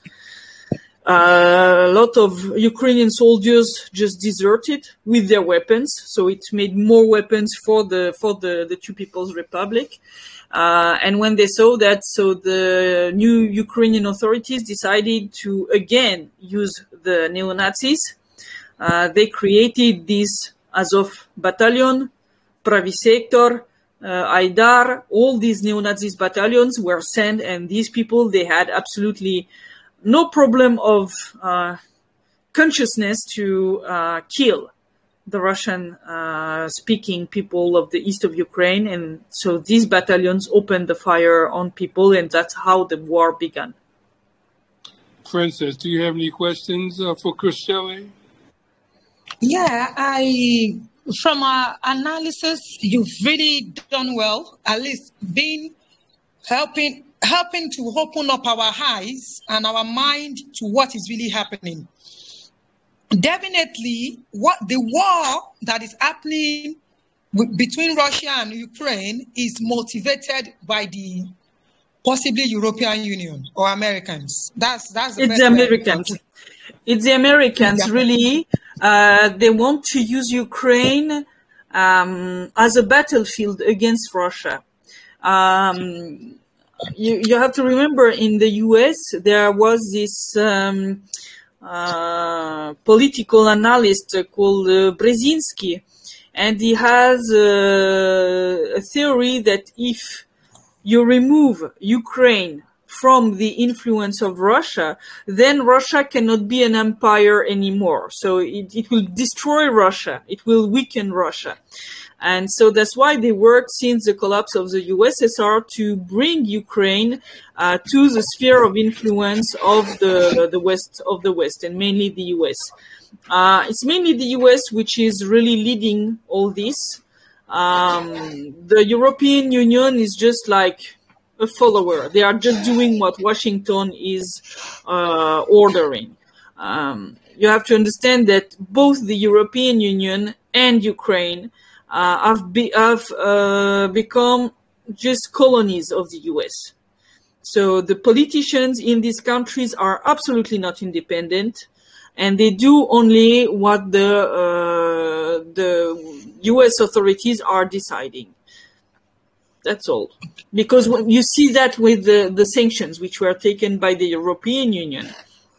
Uh, a lot of Ukrainian soldiers just deserted with their weapons, so it made more weapons for the for the the Two People's Republic. Uh, and when they saw that, so the new Ukrainian authorities decided to again use the neo Nazis. Uh, they created this Azov battalion, Pravy Sector, uh, Aidar, all these neo-Nazis battalions were sent, and these people they had absolutely no problem of uh, consciousness to uh, kill the Russian-speaking uh, people of the east of Ukraine, and so these battalions opened the fire on people, and that's how the war began.
Princess, do you have any questions uh, for Christelle?
Yeah, I from our analysis, you've really done well, at least being helping helping to open up our eyes and our mind to what is really happening. Definitely, what the war that is happening between Russia and Ukraine is motivated by the possibly European Union or Americans. That's that's the
it's the Americans. It's the Americans, really. Uh, they want to use Ukraine um, as a battlefield against Russia. Um, you, you have to remember in the US, there was this um, uh, political analyst called uh, Brzezinski, and he has a theory that if you remove Ukraine from the influence of Russia, then Russia cannot be an empire anymore. So it, it will destroy Russia. It will weaken Russia. And so that's why they worked since the collapse of the USSR to bring Ukraine uh, to the sphere of influence of the, the West of the West and mainly the US. Uh, it's mainly the US which is really leading all this. Um, the European Union is just like a follower. They are just doing what Washington is uh, ordering. Um, you have to understand that both the European Union and Ukraine uh, have, be, have uh, become just colonies of the US. So the politicians in these countries are absolutely not independent, and they do only what the uh, the U.S. authorities are deciding. That's all. Because when you see that with the, the sanctions which were taken by the European Union,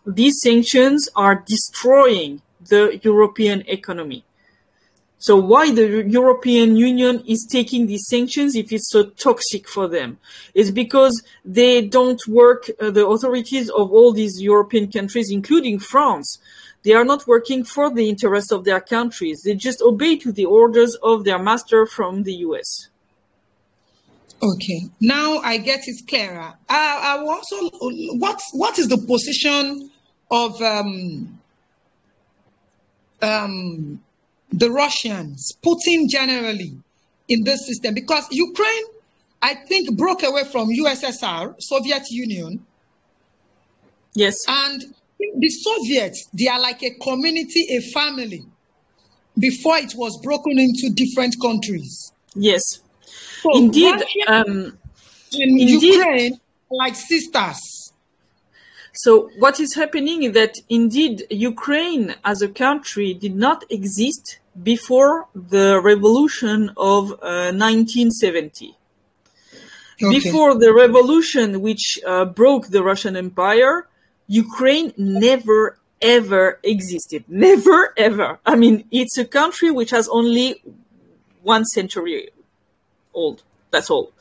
these sanctions are destroying the European economy. So why the European Union is taking these sanctions if it's so toxic for them? It's because they don't work, uh, the authorities of all these European countries, including France, they are not working for the interests of their countries. They just obey to the orders of their master from the US.
Okay, now I get it clearer. I, I also, what what is the position of um, um, the Russians, Putin generally, in this system? Because Ukraine, I think, broke away from USSR, Soviet Union.
Yes.
And the Soviets, they are like a community, a family, before it was broken into different countries.
Yes.
So
indeed. Um,
and
indeed.
Ukraine like sisters.
So what is happening is that indeed Ukraine as a country did not exist before the revolution of uh, 1970.
Okay.
Before the revolution which uh, broke the Russian Empire, Ukraine never ever existed. Never ever. I mean, it's a country which has only one century old. That's all.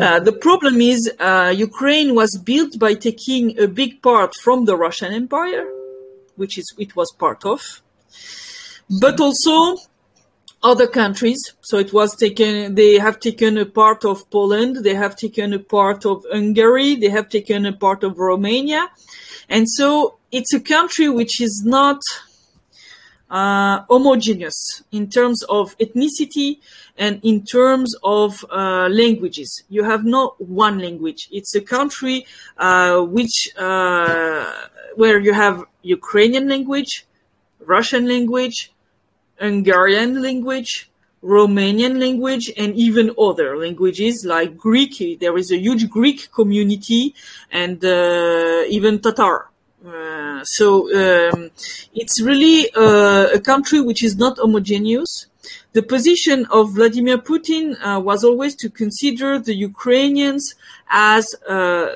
Uh, the problem is uh, Ukraine was built by taking a big part from the Russian Empire, which is it was part of, but also other countries. So it was taken. They have taken a part of Poland. They have taken a part of Hungary. They have taken a part of Romania, and so it's a country which is not uh, homogeneous in terms of ethnicity and in terms of uh, languages. You have not one language. It's a country uh, which uh, where you have Ukrainian language, Russian language, Hungarian language, Romanian language, and even other languages like Greek. There is a huge Greek community and uh, even Tatar. Uh, so um, it's really uh, a country which is not homogeneous. The position of Vladimir Putin uh, was always to consider the Ukrainians as uh,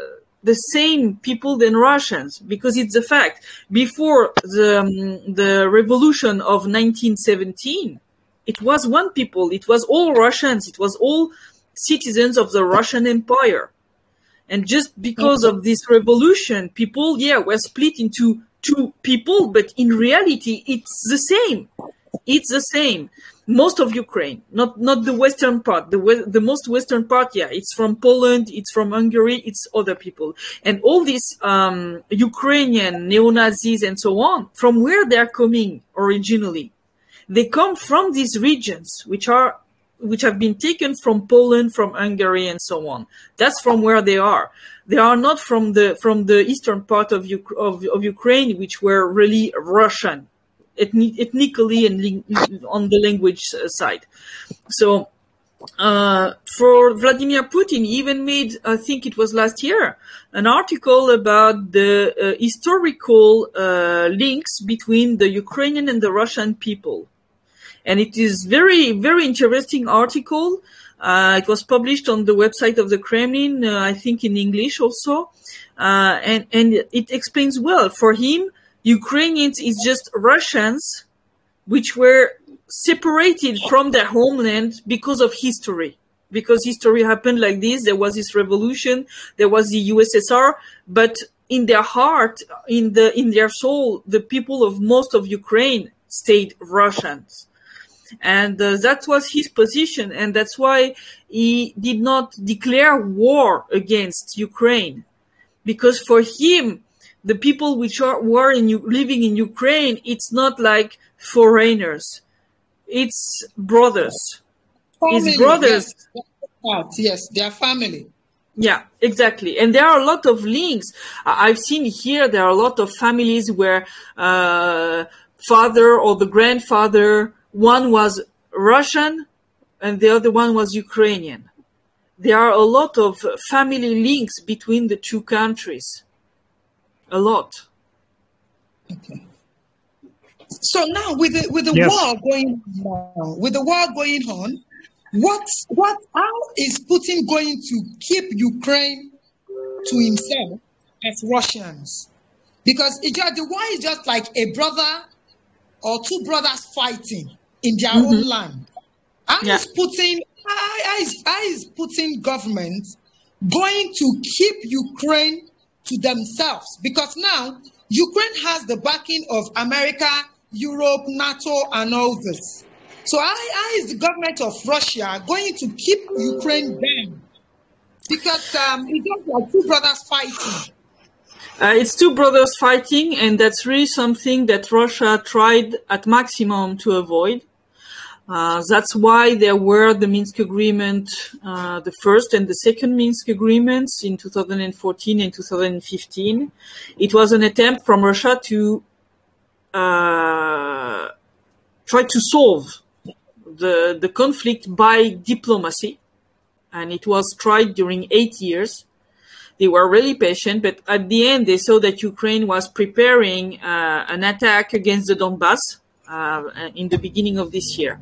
the same people than Russians, because it's a fact. Before the um, the revolution of 1917, it was one people. It was all Russians. It was all citizens of the Russian Empire. And just because of this revolution, people, yeah, were split into two people, but in reality, it's the same. It's the same. Most of Ukraine, not not the western part. The the most western part, yeah, it's from Poland, it's from Hungary, it's other people, and all these um, Ukrainian neo Nazis and so on. From where they are coming originally, they come from these regions, which are which have been taken from Poland, from Hungary, and so on. That's from where they are. They are not from the from the eastern part of Uk- of, of Ukraine, which were really Russian, ethni- ethnically and on the language side. So. Uh, for Vladimir Putin, he even made, I think it was last year, an article about the uh, historical uh, links between the Ukrainian and the Russian people and it is very very interesting article. Uh, it was published on the website of the kremlin uh, i think in english also. Uh, and and it explains well for him ukrainians is just russians which were separated from their homeland because of history. Because history happened like this there was this revolution there was the ussr but in their heart in the in their soul the people of most of ukraine stayed russians and uh, that was his position and that's why he did not declare war against ukraine because for him the people which are were in living in ukraine it's not like foreigners it's brothers
Family,
his brothers
Yes, yes, they are family.
Yeah, exactly. And there are a lot of links. I've seen here there are a lot of families where uh, father or the grandfather, one was Russian and the other one was Ukrainian. There are a lot of family links between the two countries. A lot.
Okay. So now with the with the
Yes.
war going on, with the war going on, what what how is Putin going to keep Ukraine to himself as Russians? Because it just, the war is just like a brother or two brothers fighting in their own land. How
Yeah.
is Putin how, how is, Putin government going to keep Ukraine to themselves? Because now Ukraine has the backing of America, Europe, NATO, and all this. So how, how is the government of Russia going to keep Ukraine down? Because um, it's just like two brothers fighting.
Uh, it's two brothers fighting, and that's really something that Russia tried at maximum to avoid. Uh, that's why there were the Minsk agreement, uh, the first and the second Minsk agreements in 2014 and 2015. It was an attempt from Russia to uh, try to solve the the conflict by diplomacy, and it was tried during eight years. They were really patient, but at the end, they saw that Ukraine was preparing uh, an attack against the Donbass in the beginning of this year.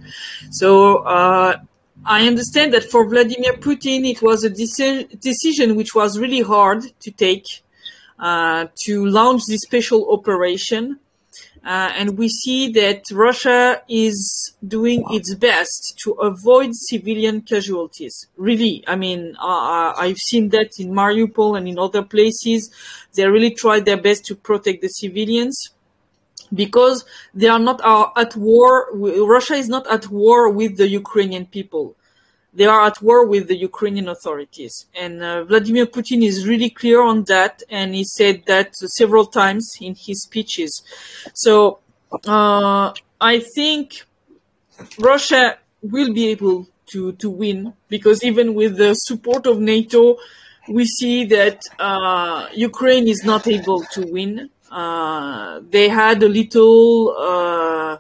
So uh, I understand that for Vladimir Putin, it was a deci- decision which was really hard to take uh, to launch this special operation. Uh, and we see that Russia is doing its best to avoid civilian casualties. Really, I mean, uh, I've seen that in Mariupol and in other places. They really try their best to protect the civilians because they are not at war. Russia is not at war with the Ukrainian people. They are at war with the Ukrainian authorities. And uh, Vladimir Putin is really clear on that. And he said that several times in his speeches. So uh, I think Russia will be able to, to win because even with the support of NATO, we see that uh, Ukraine is not able to win. Uh, they had a little uh,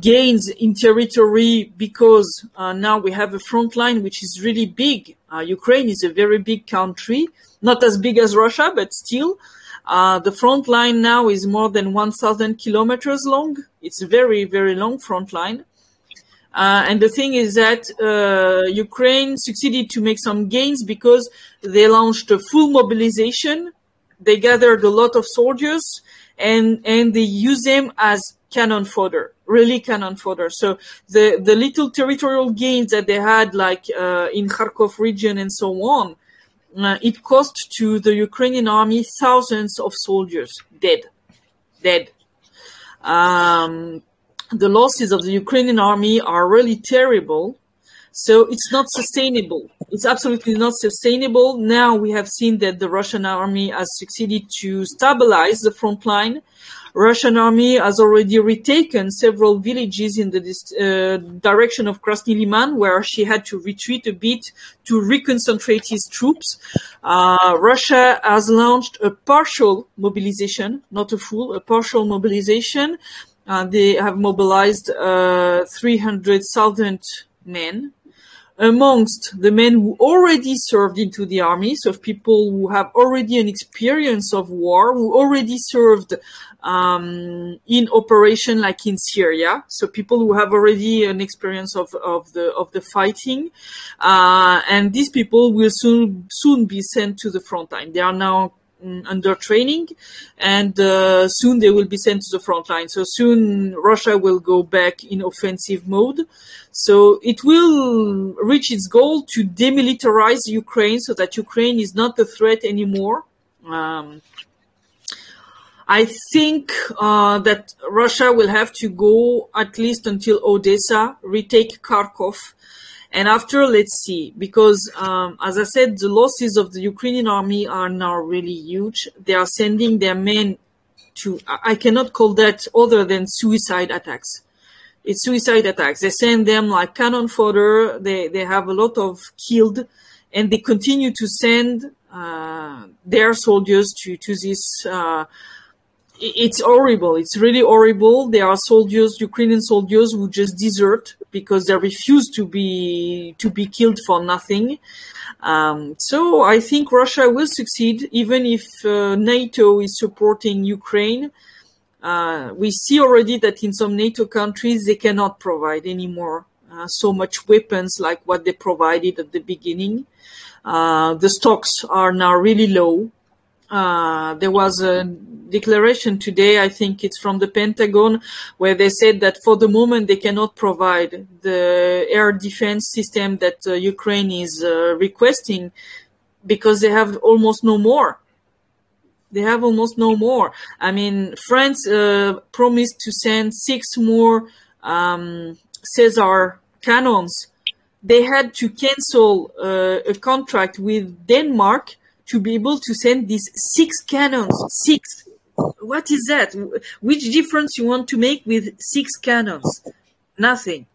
gains in territory because uh, now we have a front line which is really big. Ukraine is a very big country, not as big as Russia, but still. Uh, the front line now is more than 1,000 kilometers long. It's a very, very long front line. Uh, and the thing is that uh, Ukraine succeeded to make some gains because they launched a full mobilization. They gathered a lot of soldiers and and they use them as cannon fodder, really cannon fodder. So the the little territorial gains that they had, like uh, in Kharkov region and so on, uh, it cost to the Ukrainian army thousands of soldiers dead, dead. Um, the losses of the Ukrainian army are really terrible. So it's not sustainable. It's absolutely not sustainable. Now we have seen that the Russian army has succeeded to stabilize the front line. Russian army has already retaken several villages in the uh, direction of Krasny Liman, where she had to retreat a bit to reconcentrate his troops. Uh, Russia has launched a partial mobilization, not a full, a partial mobilization. Uh, they have mobilized uh, 300,000 men amongst the men who already served into the army, so people who have already an experience of war, who already served um, in operation like in Syria, so people who have already an experience of, of the of the fighting, uh, and these people will soon soon be sent to the front line. They are now under training and uh, soon they will be sent to the front line. So soon russia will go back in offensive mode. So it will reach its goal to demilitarize ukraine so that ukraine is not a threat anymore. Um, I think uh, that Russia will have to go at least until Odessa, retake Kharkov, and after, let's see, because um, as I said, the losses of the Ukrainian army are now really huge. They are sending their men to, I cannot call that other than suicide attacks. It's suicide attacks. They send them like cannon fodder. They, they have a lot of killed and they continue to send uh, their soldiers to to this. Uh, it's horrible. It's really horrible. There are soldiers, Ukrainian soldiers, who just desert because they refuse to be to be killed for nothing. Um, so I think Russia will succeed, even if uh, NATO is supporting Ukraine. Uh, we see already that in some NATO countries they cannot provide anymore uh, so much weapons like what they provided at the beginning. Uh, the stocks are now really low. Uh, there was a declaration today, I think it's from the Pentagon, where they said that for the moment they cannot provide the air defense system that uh, Ukraine is uh, requesting because they have almost no more. They have almost no more. I mean, France uh, promised to send six more um, Caesar cannons. They had to cancel uh, a contract with Denmark to be able to send these six cannons. Six. What is that? Which difference you want to make with six cannons? Nothing.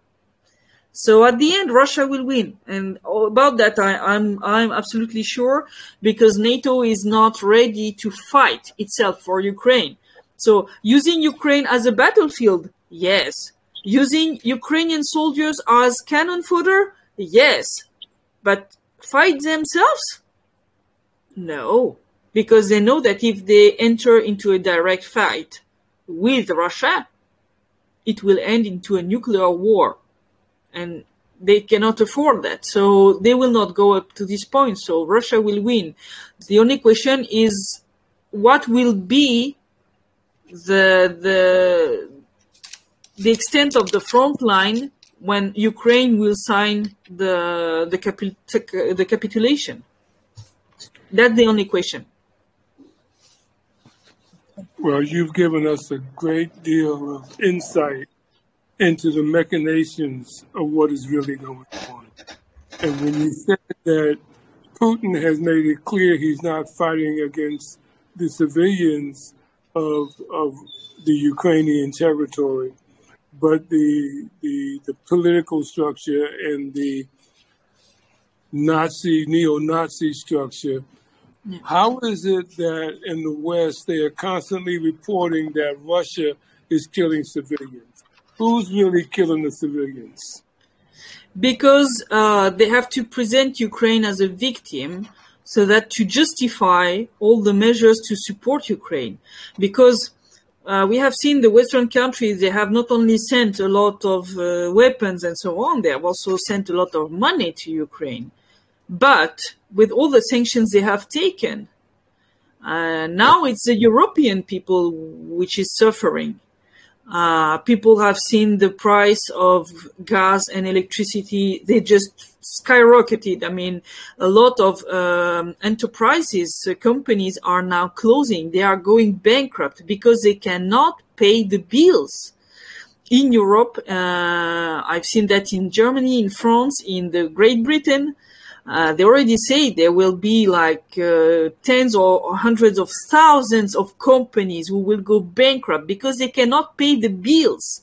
So at the end, Russia will win, and about that, I, I'm I'm absolutely sure because NATO is not ready to fight itself for Ukraine. So using Ukraine as a battlefield, yes. Using Ukrainian soldiers as cannon fodder, yes. But fight themselves? No, because they know that if they enter into a direct fight with Russia, it will end into a nuclear war. And they cannot afford that. So they will not go up to this point. So Russia will win. The only question is what will be the the the extent of the front line when Ukraine will sign the the, capi- the capitulation. That's the only question.
Well, you've given us a great deal of insight into the machinations of what is really going on. And when you said that Putin has made it clear he's not fighting against the civilians of, of the Ukrainian territory, but the, the, the political structure and the Nazi, neo-Nazi structure yeah. How is it that in the West they are constantly reporting that Russia is killing civilians? Who's really killing the civilians?
Because uh, they have to present Ukraine as a victim so that to justify all the measures to support Ukraine. Because uh, we have seen the Western countries, they have not only sent a lot of uh, weapons and so on, they have also sent a lot of money to Ukraine. But with all the sanctions they have taken, uh, now it's the European people which is suffering. Uh, people have seen the price of gas and electricity; they just skyrocketed. I mean, a lot of um, enterprises, uh, companies are now closing. They are going bankrupt because they cannot pay the bills. In Europe, uh, I've seen that in Germany, in France, in the Great Britain. Uh, they already say there will be like uh, tens or hundreds of thousands of companies who will go bankrupt because they cannot pay the bills.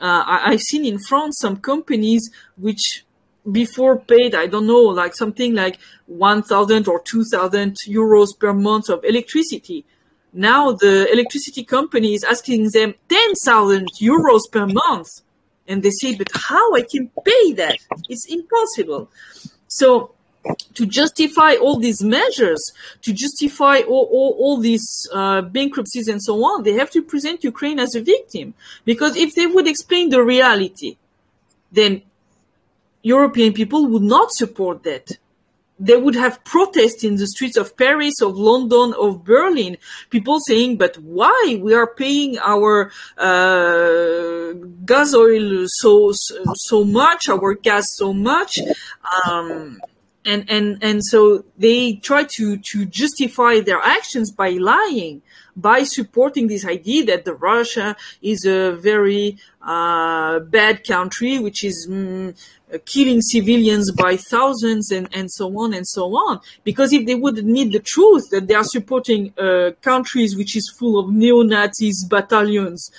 Uh, I, have seen in France some companies which before paid, I don't know, like something like 1,000 or 2,000 euros per month of electricity. Now the electricity company is asking them 10,000 euros per month. And they say, but how I can pay that? It's impossible. So to justify all these measures, to justify all, all, all these uh, bankruptcies and so on, they have to present Ukraine as a victim. Because if they would explain the reality, then European people would not support that. They would have protests in the streets of Paris, of London, of Berlin. People saying, "But why we are paying our uh, gas oil so so much, our gas so much?" Um, and and and so they try to to justify their actions by lying by supporting this idea that the russia is a very uh, bad country which is mm, killing civilians by thousands and and so on and so on. Because if they would admit the truth that they are supporting uh, countries which is full of neo-nazis battalions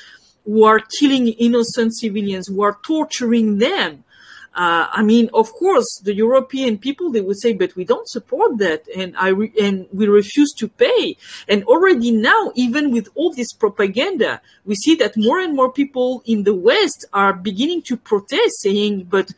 who are killing innocent civilians who are torturing them uh, I mean, of course, the European people they would say, but we don't support that, and I re- and we refuse to pay. And already now, even with all this propaganda, we see that more and more people in the West are beginning to protest, saying, "But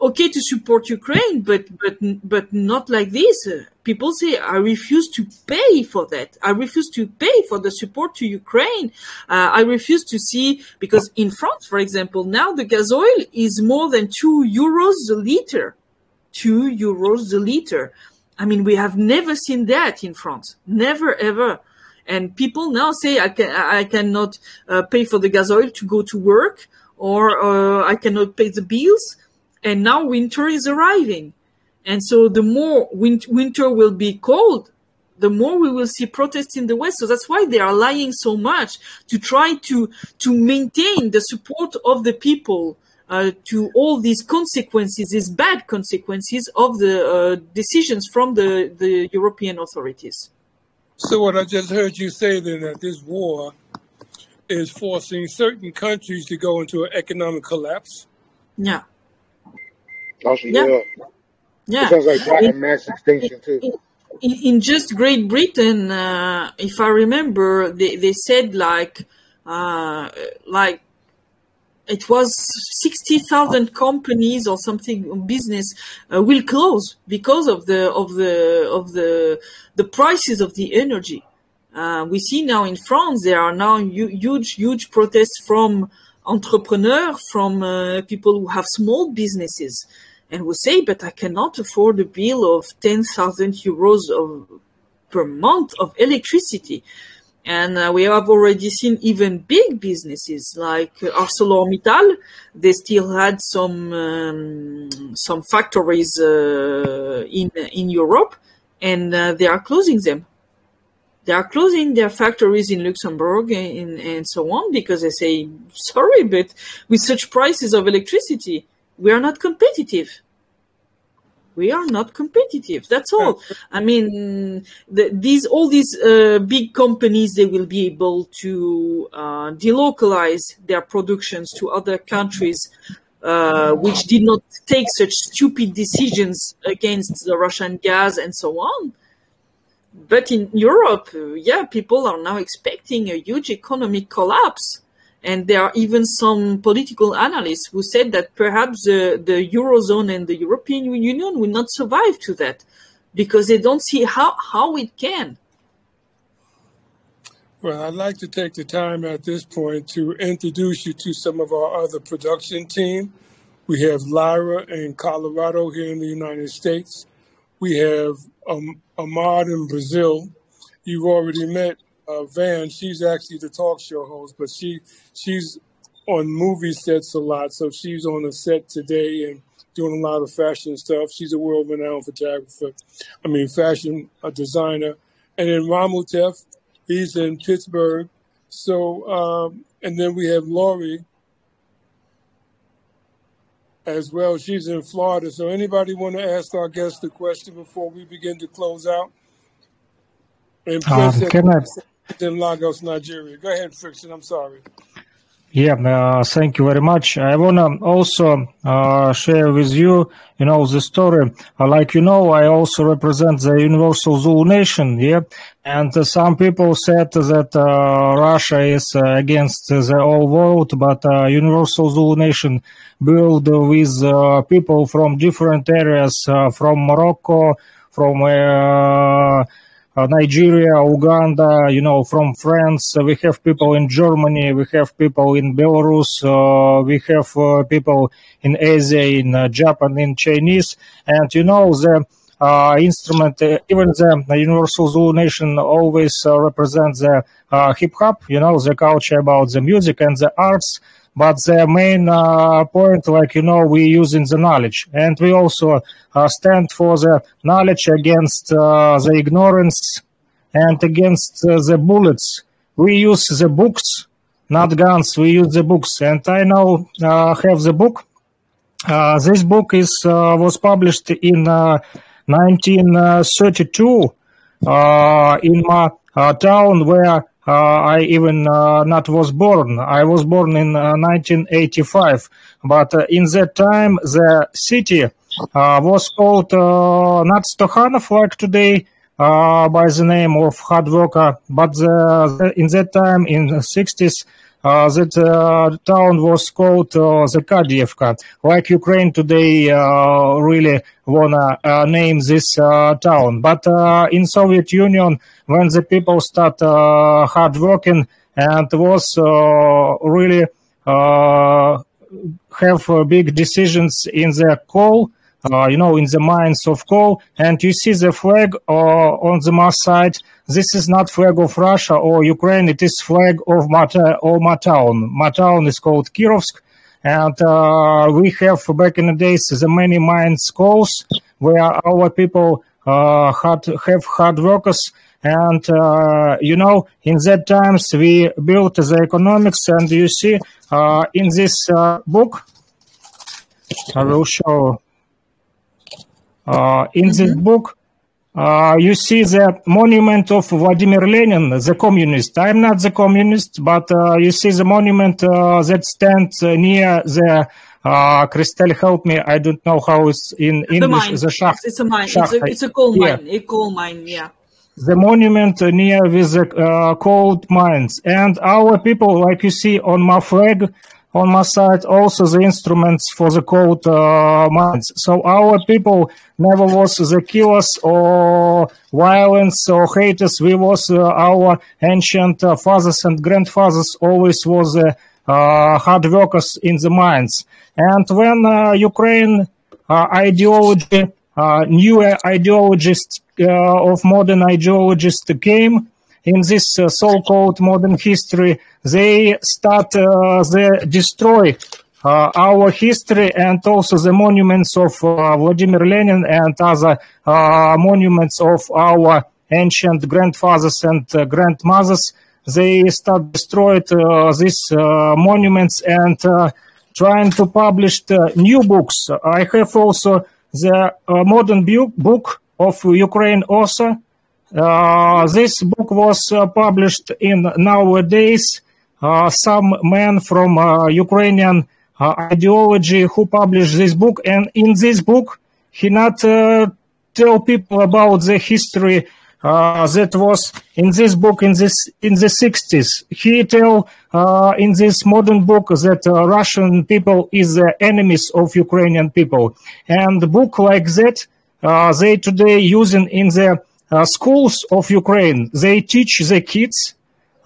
okay to support Ukraine, but but but not like this. People say I refuse to pay for that. I refuse to pay for the support to Ukraine. Uh, I refuse to see because in France, for example, now the gas oil is more than two euros a liter. Two euros a liter. I mean, we have never seen that in France. Never ever. And people now say I can I cannot uh, pay for the gas oil to go to work, or uh, I cannot pay the bills and now winter is arriving. And so the more win- winter will be cold the more we will see protests in the west. So that's why they are lying so much to try to to maintain the support of the people uh, to all these consequences these bad consequences of the uh, decisions from the the european authorities.
So what I just heard you say then that this war is forcing certain countries to go into an economic collapse.
yeah Yeah.
Yeah, it sounds like mass extinction too.
in just Great Britain, uh, if I remember, they, they said like uh, like it was 60,000 companies or something business uh, will close because of the of the of the the prices of the energy. Uh, we see now in France there are now huge huge protests from entrepreneurs from uh, people who have small businesses and who say but I cannot afford a bill of 10,000 euros of per month of electricity and uh, we have already seen even big businesses like ArcelorMittal. They still had some um, some factories uh, in in Europe, and uh, they are closing them. They are closing their factories in Luxembourg and, and so on because they say, sorry, but with such prices of electricity, we are not competitive. We are not competitive. That's all. I mean the, these all these uh, big companies they will be able to uh, delocalize their productions to other countries uh, which did not take such stupid decisions against the russian gas and so on. But in europe yeah people are now expecting a huge economic collapse and there are even some political analysts who said that perhaps the, the Eurozone and the European Union will not survive to that because they don't see how, how it can.
Well, I'd like to take the time at this point to introduce you to some of our other production team. We have Lyra in Colorado here in the United States. We have um, Ahmad in Brazil. You've already met uh, Van. She's actually the talk show host, but she she's on movie sets a lot. So she's on a set today and doing a lot of fashion stuff. She's a world-renowned photographer. I mean, fashion uh, designer. And then Ramutef, he's in Pittsburgh. So um, and then we have Laurie as well. She's in Florida. So anybody want to ask our guest a question before we begin to close out? And
Um, can I?
In Lagos, Nigeria. Go ahead, Friction. I'm sorry.
Yeah, uh, thank you very much. I wanna also uh, share with you, you know, the story. Uh, like you know, I also represent the Universal Zulu Nation. Yeah, and uh, some people said that uh, Russia is uh, against the whole world, but Universal Zulu Nation built with people from different areas, from Morocco, from Nigeria, Uganda, you know, from France. Uh, we have people in Germany. We have people in Belarus. Uh, we have uh, people in Asia, in uh, Japan, in Chinese. And, you know, the uh, instrument, uh, even the, Universal Zulu Nation always uh, represents the uh, hip hop, you know, the culture about the music and the arts. But the main uh, point, like you know, we using the knowledge, and we also uh, stand for the knowledge against uh, the ignorance and against uh, the bullets. We use the books, not guns. We use the books, and I now uh, have the book. Uh, this book is was published in uh, 1932 uh, in my town where Uh, I even uh, not was born. I was born in uh, 1985, but in that time the city was called not Stakhanov like today, uh, by the name of hard worker. But the, in that time, in the 60s, uh, that uh, town was called uh, the Kadievka. Like Ukraine today uh, really wanna uh, name this town. But in Soviet Union, when the people start hard working and was really have big decisions in the coal, uh, you know, in the mines of coal, and you see the flag uh, on the Mars side. This is not flag of Russia or Ukraine. It is flag of Mata or Mataun. Mataun is called Kirovsk, and uh, we have back in the days the many mines coals where our people uh, had have hard workers. And uh, you know, in that times we built the economics, and you see in this book, I will show uh, in mm-hmm. this book, uh, you see the monument of Vladimir Lenin, the communist. I'm not the communist, but uh, you see the monument that stands near the uh, Christelle, help me. I don't know how it's in the English.
Mine. The shaft. It's a mine. It's a, it's a coal mine. A coal mine. Yeah.
The monument near with the uh, coal mines, and our people, like you see on my flag, on my side also the instruments for the cold uh. So our people never was the killers or violence or haters. We was uh, our ancient uh, fathers and grandfathers always was uh, uh, hard workers in the mines. And when uh, Ukraine ideology, new ideologists of modern ideologists came, in this uh, so-called modern history, they start, uh, they destroy uh, our history and also the monuments of Vladimir Lenin and other monuments of our ancient grandfathers and grandmothers. They start destroyed these monuments and trying to publish new books. I have also the modern book of Ukraine author uh, this book was uh, published in nowadays. Uh, some man from Ukrainian ideology who published this book, and in this book, he not tell people about the history uh, that was in this book in this in the 60s. He tell uh, in this modern book that uh, Russian people is the enemies of Ukrainian people, and book like that they today using in the uh, schools of Ukraine, they teach the kids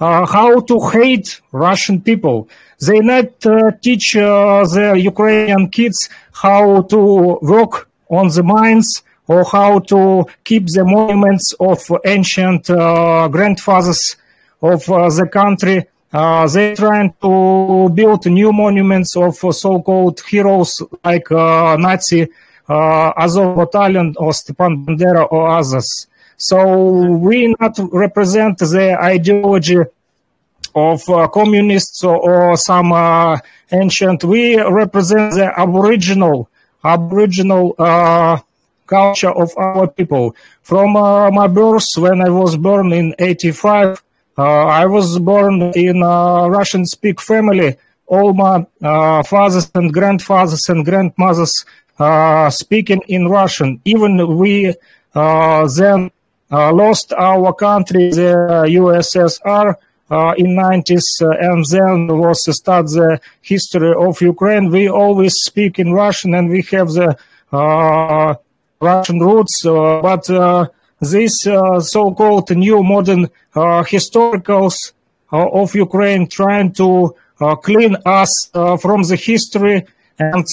uh, how to hate Russian people. They not uh, teach uh, the Ukrainian kids how to work on the mines or how to keep the monuments of ancient uh, grandfathers of uh, the country. they trying to build new monuments of so-called heroes like Nazi Azov Battalion or Stepan Bandera or others. So we not represent the ideology of uh, communists or, or some uh, ancient. We represent the aboriginal, aboriginal uh, culture of our people. From uh, my birth, when I was born in 85, uh, I was born in a Russian-speak family. All my uh, fathers and grandfathers and grandmothers speaking in Russian. Even we then Uh, lost our country, the USSR, uh, uh, in 90s uh, and then was start the history of Ukraine. We always speak in Russian and we have the uh, Russian roots, but this so-called new modern historicals of Ukraine trying to clean us from the history and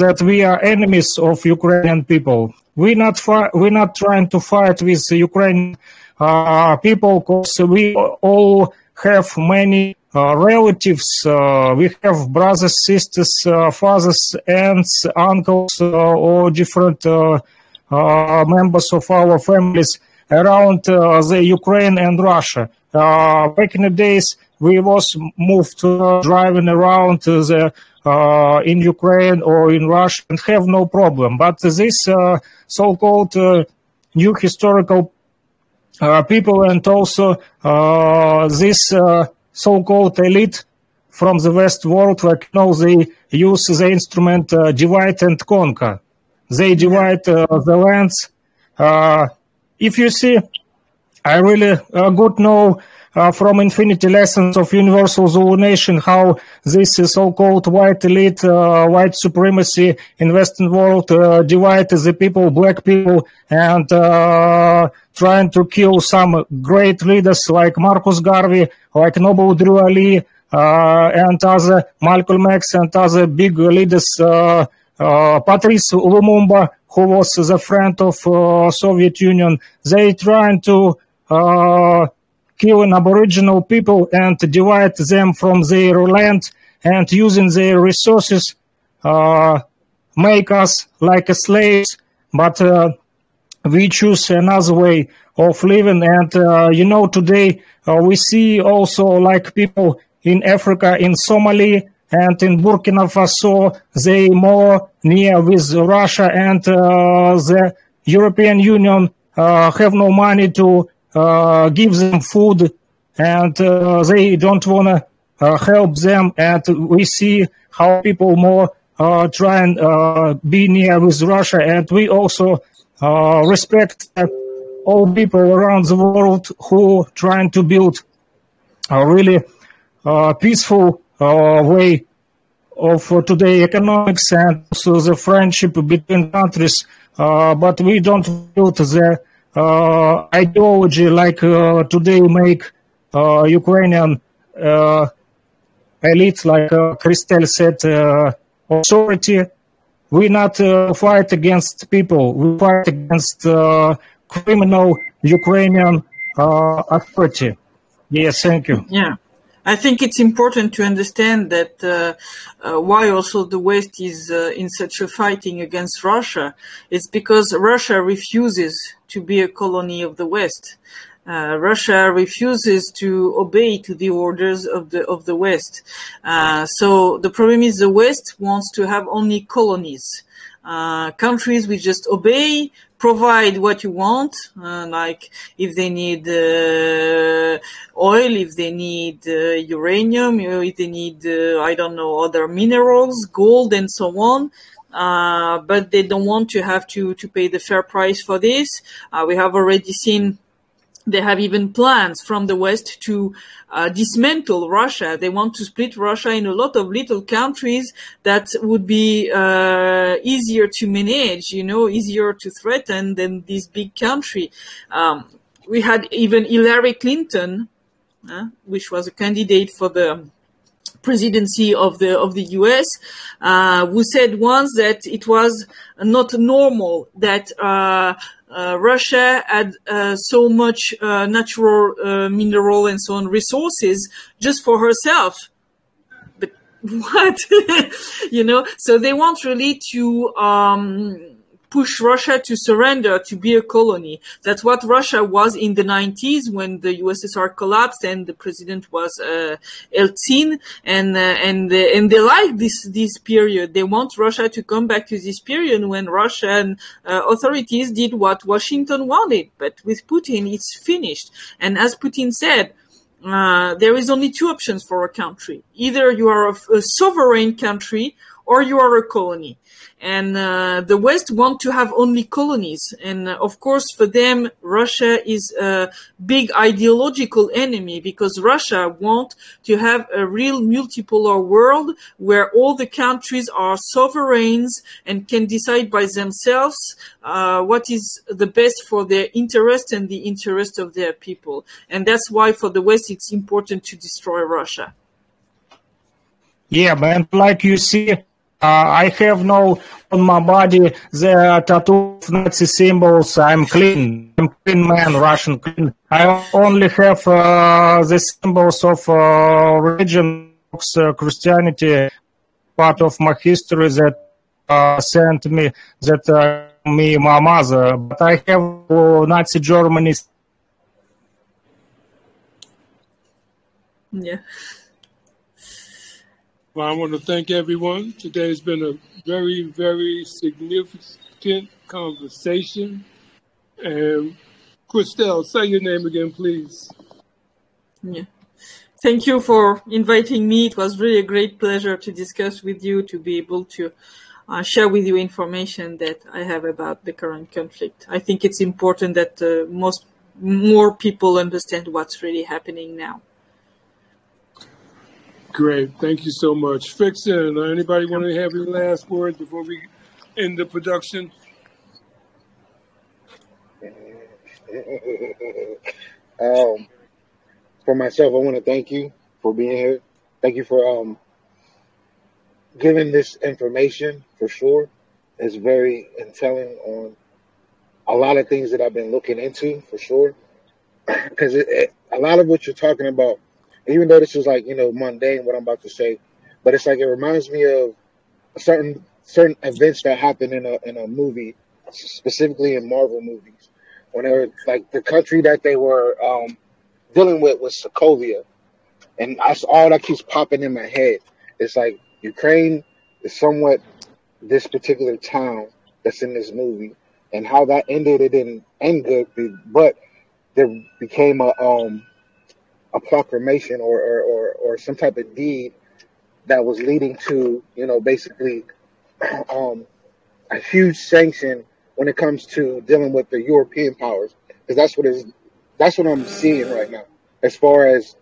that we are enemies of Ukrainian people. We're not we're not trying to fight with Ukrainian uh, people because we all have many uh, relatives. Uh, we have brothers, sisters, uh, fathers, aunts, uncles, uh, or different uh, members of our families around the Ukraine and Russia. back in the days, we was moved to driving around the in Ukraine or in Russia and have no problem. But this uh, so-called uh, new historical uh, people and also uh, this uh, so-called elite from the West world, like you know, they use the instrument uh, divide and conquer. They divide uh, the lands. Uh, if you see, I really uh, good know uh, from Infinity Lessons of Universal Zulu Nation how this so-called white elite, uh, white supremacy in Western world uh, divide the people, black people, and uh, trying to kill some great leaders like Marcus Garvey, like Noble Drew Ali, uh, and other Malcolm X and other big leaders, Patrice Lumumba, who was the friend of Soviet Union. They trying to killing aboriginal people and divide them from their land and using their resources uh, make us like slaves. But uh, we choose another way of living. And uh, you know today uh, we see also like people in africa in somalia and in burkina faso they more near with russia and uh, the european union uh, have no money to uh, give them food and uh, they don't want to uh, help them. And we see how people more uh, try and uh, be near with Russia. And we also uh, respect all people around the world who trying to build a really peaceful way of today economics and also the friendship between countries. But we don't build the ideology like uh, today make uh, Ukrainian uh, elite, like uh, Christelle said, uh, authority. We not uh, fight against people. We fight against uh, criminal Ukrainian uh, authority. Yes, thank you.
Yeah. I think it's important to understand that uh, uh, why also the West is uh, in such a fighting against Russia. It's because Russia refuses to be a colony of the West. Uh, Russia refuses to obey to the orders of the of the West. Uh, so the problem is the West wants to have only colonies, uh, countries which just obey, provide what you want, uh, like if they need uh, oil, if they need uh, uranium, if they need I don't know other minerals, gold, and so on. Uh, but they don't want to have to, to pay the fair price for this. Uh, we have already seen they have even plans from the West to uh, dismantle Russia. They want to split Russia in a lot of little countries that would be uh, easier to manage, you know, easier to threaten than this big country. Um, we had even Hillary Clinton, uh, which was a candidate for the presidency of the of the U.S., uh, who said once that it was not normal that uh, Russia had uh, so much uh, natural uh, mineral and so on resources just for herself. But <laughs> what, <laughs> you know? So they want really to. Um, push Russia to surrender to be a colony. That's what Russia was in the 90s when the USSR collapsed and the president was uh, Eltsine, and uh, and uh, and they like this this period. They want Russia to come back to this period when Russian uh, authorities did what Washington wanted. But with Putin, it's finished. And as Putin said. Uh, there is only two options for a country. Either you are a, a sovereign country or you are a colony and uh, the West want to have only colonies. And uh, of course, for them, Russia is a big ideological enemy because Russia want to have a real multipolar world where all the countries are sovereigns and can decide by themselves uh, what is the best for their interest and the interest of their people. And that's why for the West, it's important to destroy Russia.
Yeah, but like you see, I have no on my body the tattoo of Nazi symbols. I'm clean. I'm clean man, Russian clean. I only have uh, the symbols of uh, religion, uh, Christianity, part of my history that uh, sent me that uh, me my mother. But I have uh, Nazi Germany.
Yeah.
Well, I want to thank everyone. Today has been a very, very significant conversation. And Christelle, say your name again, please.
Yeah. Thank you for inviting me. It was really a great pleasure to discuss with you, to be able to uh, share with you information that I have about the current conflict. I think it's important that uh, most more people understand what's really happening now.
Great. Thank you so much. Fixin, anybody want to have any last words before we end the production? <laughs>
um, for myself, I want to thank you for being here. Thank you for um, giving this information for sure. It's very telling on a lot of things that I've been looking into for sure. <clears throat> Because a lot of what you're talking about, even though this is like you know mundane, what I'm about to say, but it's like it reminds me of certain certain events that happen in a in a movie, specifically in Marvel movies, when they were like the country that they were um, dealing with was Sokovia, and that's all that keeps popping in my head. It's like Ukraine is somewhat this particular town that's in this movie, and how that ended. It didn't end good, but there became a um a proclamation or or, or, or some type of deed that was leading to you know basically <clears throat> um a huge sanction when it comes to dealing with the European powers because that's what is that's what I'm seeing right now as far as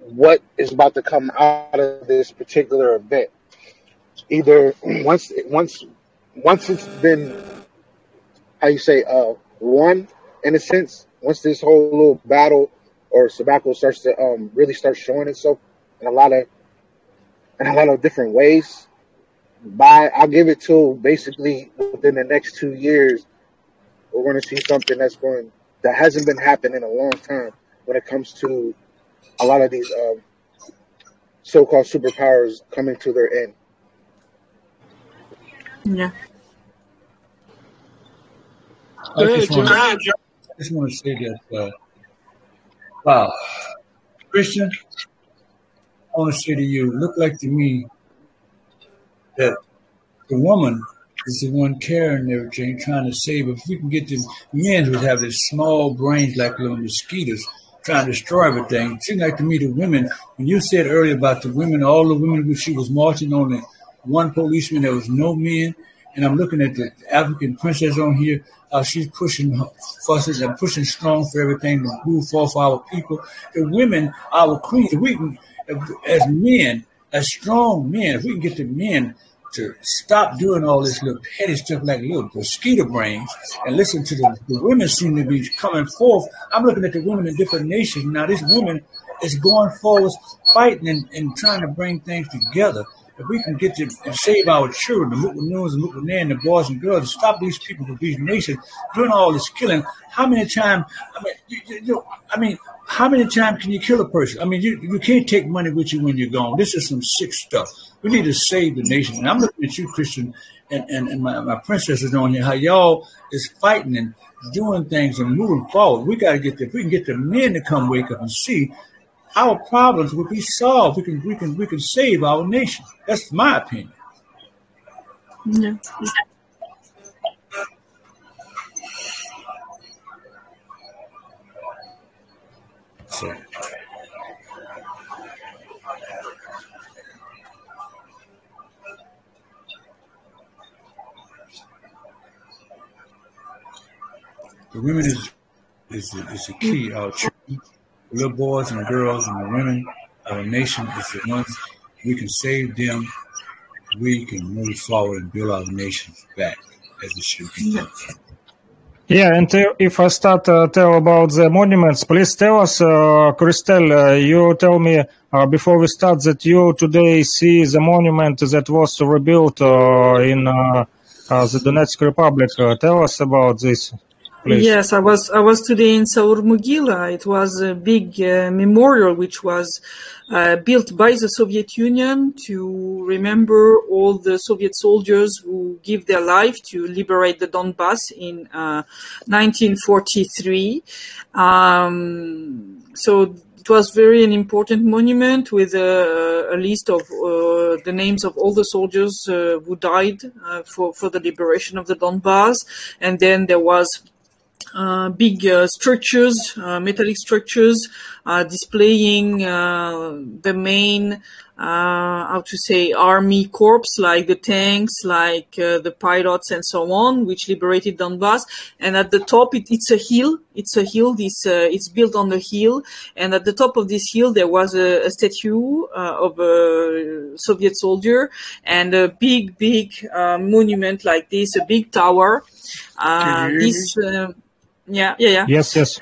what is about to come out of this particular event. Either <clears throat> once once once it's been how you say uh won in a sense, once this whole little battle or sabbatical starts to um really start showing itself in a lot of in a lot of different ways, by I'll give it to basically within the next two years, we're going to see something that's going that hasn't been happening in a long time when it comes to a lot of these um, so-called superpowers coming to their end.
Yeah.
I just want to, I just want to say that, uh, wow, Christian, I want to say to you, look like to me that the woman is the one carrying everything, trying to save. If we can get the men who have these small brains like little mosquitoes trying to destroy everything, it seems like to me the women, when you said earlier about the women, all the women she was marching on the one policeman, there was no men. And I'm looking at the African princess on here, how she's pushing fusses and pushing strong for everything to move forth for our people. The women, our queens, we can, as men, as strong men, if we can get the men to stop doing all this little petty stuff like little mosquito brains and listen to the, the women seem to be coming forth. I'm looking at the women in different nations. Now this woman is going forward, fighting and, and trying to bring things together. If we can get to and save our children, the Mukwanuns and Mukwanan, the boys and girls, to stop these people from these nations doing all this killing, how many times, I mean, you, you, you, I mean, how many times can you kill a person? I mean, you, you can't take money with you when you're gone. This is some sick stuff. We need to save the nation. And I'm looking at you, Christian, and, and, and my, my princesses on here, how y'all is fighting and doing things and moving forward. We got to get there. if we can get the men to come wake up and see our problems will be solved. We can, we can, we can save our nation. That's my opinion.
Yeah.
So, the women is is is the key. Uh, our the little boys and girls and the women, of our nation is the ones we can save them. We can move forward and build our nation back as it should be done.
Yeah, and uh, if I start uh, tell about the monuments, please tell us, uh, Christelle, uh, you tell me uh, before we start that you today see the monument that was rebuilt uh, in uh, uh, the Donetsk Republic. Uh, tell us about this,
Yes, I was I was today in Saur Mogila. It was a big uh, memorial which was uh, built by the Soviet Union to remember all the Soviet soldiers who gave their life to liberate the Donbass in uh, 1943. Um, so it was very an important monument with a, a list of uh, the names of all the soldiers uh, who died uh, for for the liberation of the Donbass, and then there was big uh, structures, uh, metallic structures, uh, displaying uh, the main, how to say, army corps, like the tanks, like the pilots, and so on, which liberated Donbass. And at the top, it, it's a hill. It's a hill. This it's built on the hill, and at the top of this hill, there was a, a statue of a Soviet soldier and a big, big monument like this, a big tower. this. Yeah, yeah, yeah.
Yes, yes.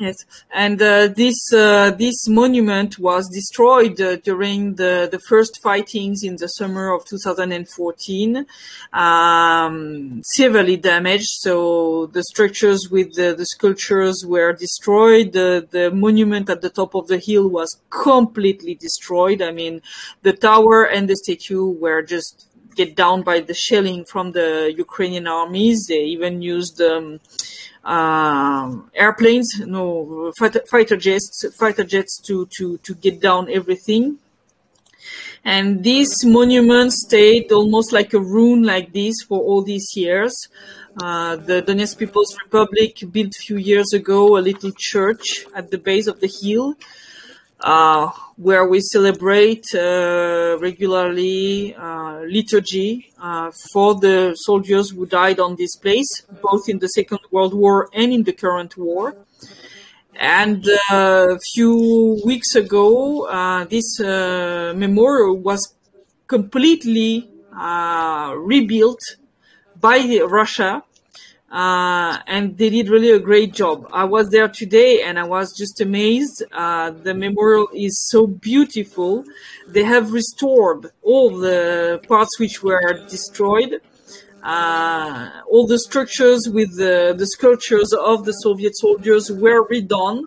Yes, and uh, this uh, this monument was destroyed uh, during the, the first fightings in the summer of 2014, um, severely damaged. So the structures with the, the sculptures were destroyed. The the monument at the top of the hill was completely destroyed. I mean, the tower and the statue were just get down by the shelling from the Ukrainian armies. They even used. Um, um, airplanes, no fighter, fighter jets, fighter jets to to to get down everything. And this monument stayed almost like a ruin like this for all these years. Uh, the Donetsk People's Republic built a few years ago a little church at the base of the hill uh, where we celebrate uh, regularly uh, liturgy uh, for the soldiers who died on this place, both in the Second World War and in the current war. And uh, a few weeks ago, uh, this memorial was completely rebuilt by Russia uh, and they did really a great job. I was there today and I was just amazed. Uh, the memorial is so beautiful. They have restored all the parts which were destroyed. Uh, all the structures with the, the sculptures of the Soviet soldiers were redone.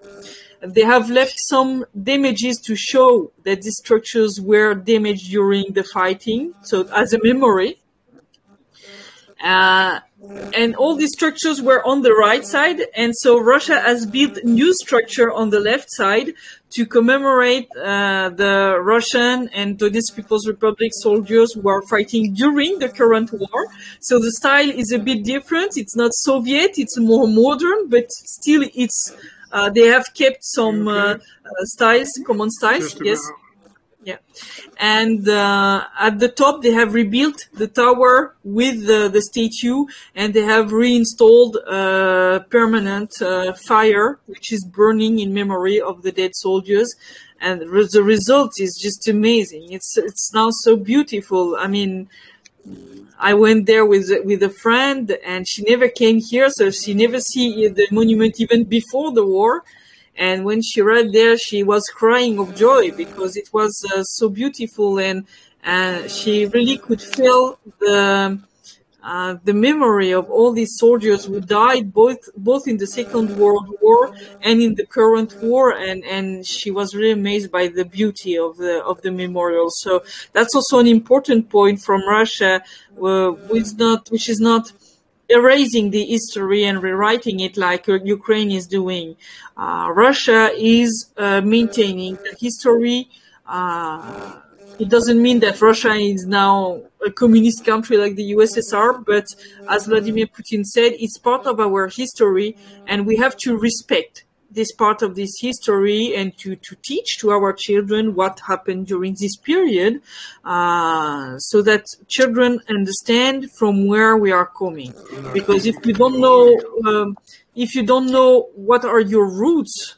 They have left some damages to show that these structures were damaged during the fighting. So as a memory. And all these structures were on the right side. And so russia has built new structure on the left side to commemorate uh, the russian and donetsk people's republic soldiers who are fighting during the current war. So the style is a bit different. It's not soviet. It's more modern but still it's uh, they have kept some uh, uh styles common styles. Yes yeah. And uh, at the top, they have rebuilt the tower with the, the statue and they have reinstalled a permanent uh, fire, which is burning in memory of the dead soldiers. And the result is just amazing. It's, it's now so beautiful. I mean, I went there with with a friend, and she never came here, so she never see the monument even before the war. And when she read there, she was crying of joy because it was uh, so beautiful, and uh, she really could feel the uh, the memory of all these soldiers who died both both in the Second World War and in the current war, and and she was really amazed by the beauty of the of the memorial. So that's also an important point from Russia, uh, which not which is not erasing the history and rewriting it like uh, Ukraine is doing. Uh, Russia is uh, maintaining the history. Uh, it doesn't mean that Russia is now a communist country like the USSR, but as Vladimir Putin said, it's part of our history and we have to respect this part of this history and to, to teach to our children what happened during this period uh, so that children understand from where we are coming. Because if you don't know um, if you don't know what are your roots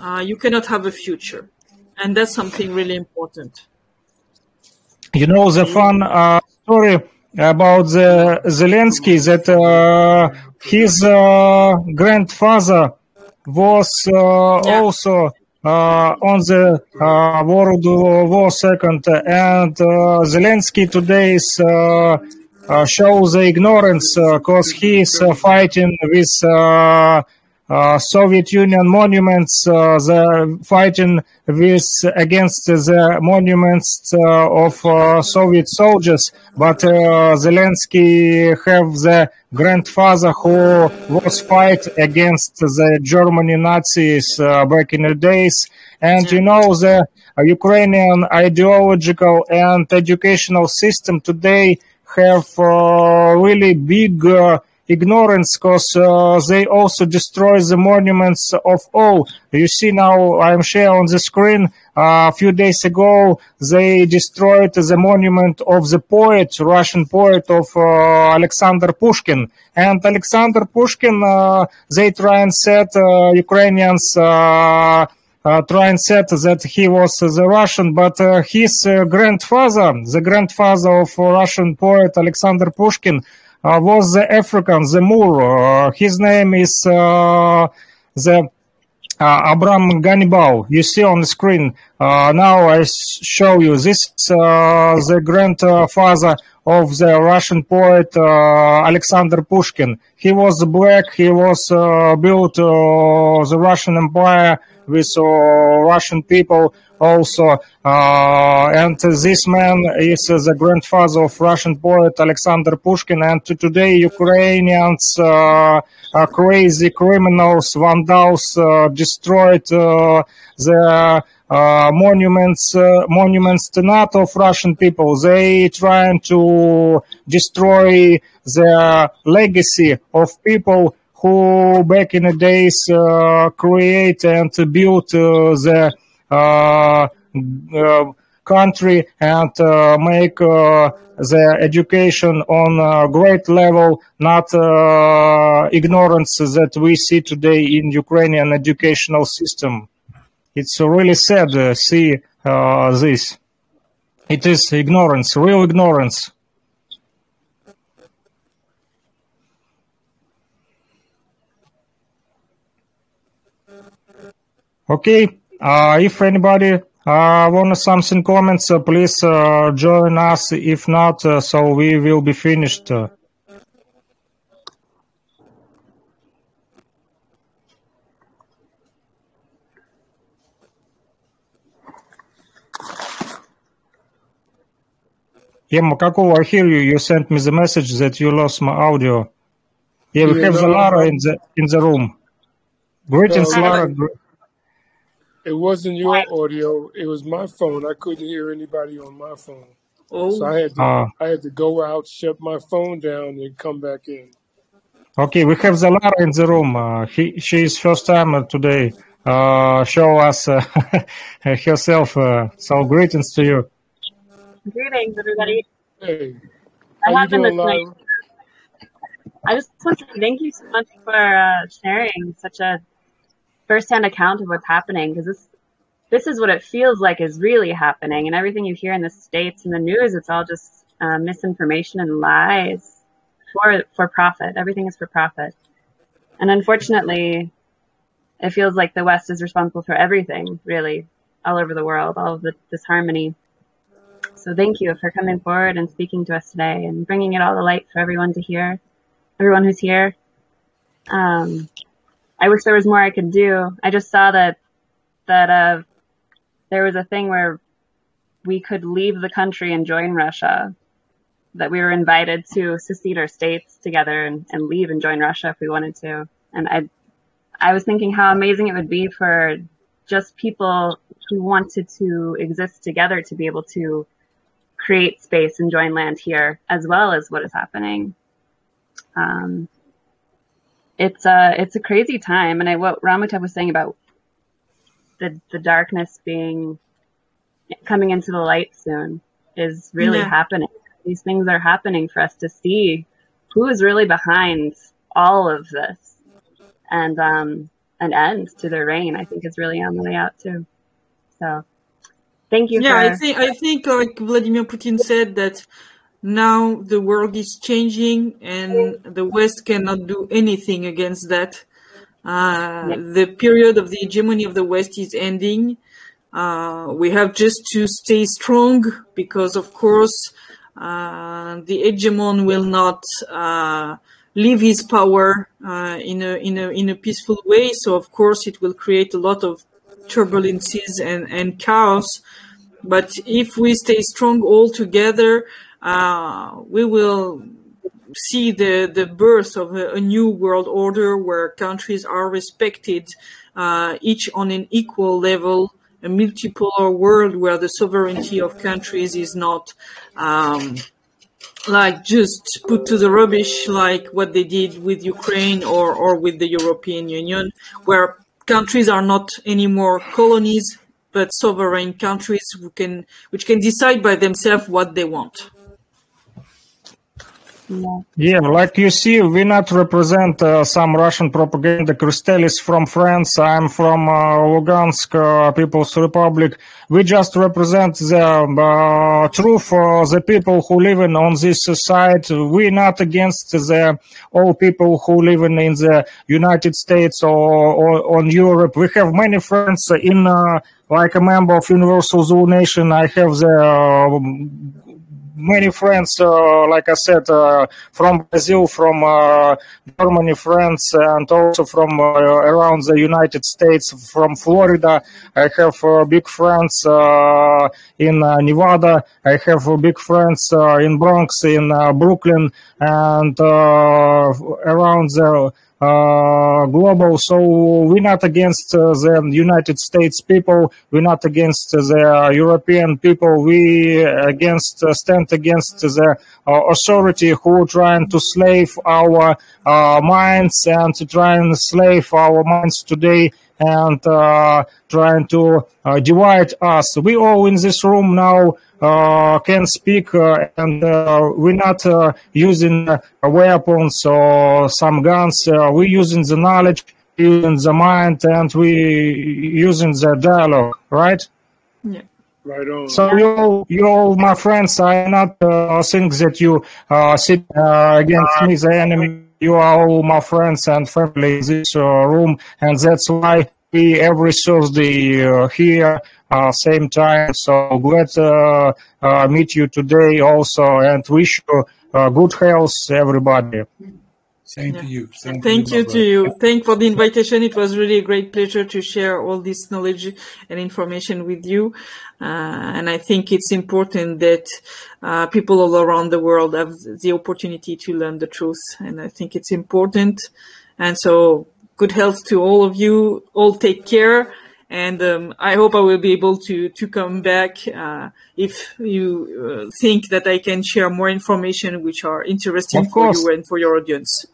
uh, you cannot have a future. And that's something really important.
You know the fun uh, story about the Zelensky that uh, his uh, grandfather was uh, yeah. also uh, on the uh, World War Second, and Zelensky today is shows the ignorance because he is fighting with uh, Uh, Soviet Union monuments, uh, the fighting with against the monuments uh, of uh, Soviet soldiers, but uh, Zelensky have the grandfather who was fight against the Germany Nazis back in the days, and you know the Ukrainian ideological and educational system today have really big ignorance because uh, they also destroy the monuments of all. You see now, I'm sharing on the screen. Uh, a few days ago, they destroyed the monument of the poet, Russian poet of uh, Alexander Pushkin. And Alexander Pushkin, uh, they try and set uh, Ukrainians. Uh, try and said that he was the Russian, but his grandfather, the grandfather of Russian poet Alexander Pushkin, was the African, the Moor. his name is the uh, Abram Gannibal. You see on the screen. Uh, now I show you this uh, the grandfather of the Russian poet Alexander Pushkin. He was black. He was built the Russian Empire with Russian people also. Uh, and this man is the grandfather of Russian poet Alexander Pushkin. And today Ukrainians, uh, crazy criminals, vandals, uh, destroyed the uh, monuments uh, monuments to not of Russian people. They trying to destroy the legacy of people who back in the days uh, create and build the uh, uh, country and uh, make the education on a great level, not ignorance that we see today in Ukrainian educational system. It's really sad to see this. It is ignorance, real ignorance. Okay, uh, if anybody uh, want something comments, uh, please uh, join us. If not, uh, so we will be finished. Yeah, Makakova, I hear you. You sent me the message that you lost my audio. Yeah, we have the Lara in the in the room. Greetings, Lara.
It wasn't your audio. It was my phone. I couldn't hear anybody on my phone. Oh. So I had to, uh, I had to go out, shut my phone down, and come back in.
Okay, we have Zalara in the room. Uh, he, she is first time today. Uh, show us uh, <laughs> herself. Uh, so greetings to you.
Greetings, everybody.
Hey,
I have been listening. I just want to thank you so much for uh, sharing such a firsthand account of what's happening because this this is what it feels like is really happening and everything you hear in the states and the news it's all just uh, misinformation and lies for for profit. Everything is for profit. And unfortunately it feels like the west is responsible for everything really all over the world all of the disharmony. So thank you for coming forward and speaking to us today and bringing it all to light for everyone to hear everyone who's here. Um, I wish there was more I could do. I just saw that that uh, there was a thing where we could leave the country and join Russia. That we were invited to secede our states together and, and leave and join Russia if we wanted to. And I, I was thinking how amazing it would be for just people who wanted to exist together to be able to create space and join land here, as well as what is happening. Um, it's a it's a crazy time, and I what Ramata was saying about the the darkness being coming into the light soon is really yeah. happening. These things are happening for us to see who is really behind all of this, and um, an end to their reign. I think is really on the way out too. So, thank you.
Yeah,
for...
I think I think like Vladimir Putin said that now the world is changing and the West cannot do anything against that. Uh, the period of the hegemony of the West is ending. Uh, we have just to stay strong because, of course, uh, the hegemon will not uh, leave his power uh, in a in a in a peaceful way. So, of course, it will create a lot of turbulences and and chaos. But if we stay strong all together, uh, we will see the, the birth of a, a, new world order where countries are respected, uh, each on an equal level, a multipolar world where the sovereignty of countries is not um, like just put to the rubbish like what they did with Ukraine or, or with the European Union, where countries are not anymore colonies but sovereign countries who can which can decide by themselves what they want.
Yeah. yeah, like you see, we not represent uh, some Russian propaganda. Christelle is from France. I'm from uh, Lugansk uh, People's Republic. We just represent the uh, truth for the people who live in, on this side. We're not against the all people who live in, in the United States or, or on Europe. We have many friends in, uh, like a member of Universal Zulu Nation. I have the uh, many friends, uh, like I said, uh, from Brazil, from uh, Germany, France, and also from uh, around the United States, from Florida. I have uh, big friends uh, in Nevada. I have big friends in Bronx, in Brooklyn, and around the global. So we're not against uh, the United States people. We're not against the European people. We against uh, stand against the authority who trying to slave our minds and to try and slave our minds today and uh, trying to uh, divide us. We all in this room now uh, can speak, uh, and uh, we're not uh, using weapons or some guns. we're using the knowledge, using the mind, and we using the dialogue, right?
Yeah.
Right on.
So you, you all my friends, I not uh, think that you uh, sit uh, against me, the enemy. You are all my friends and family in this room, and that's why we every Thursday here uh, same time. So glad to uh, meet you today also and wish you uh, good health, everybody.
Same yeah. to you.
Same Thank to you, you to you. Thank for the invitation. It was really a great pleasure to share all this knowledge and information with you. Uh, and I think it's important that uh, people all around the world have the opportunity to learn the truth. And I think it's important. And so good health to all of you. All take care and um, I hope I will be able to to come back uh, if you uh, think that I can share more information which are interesting for you and for your audience.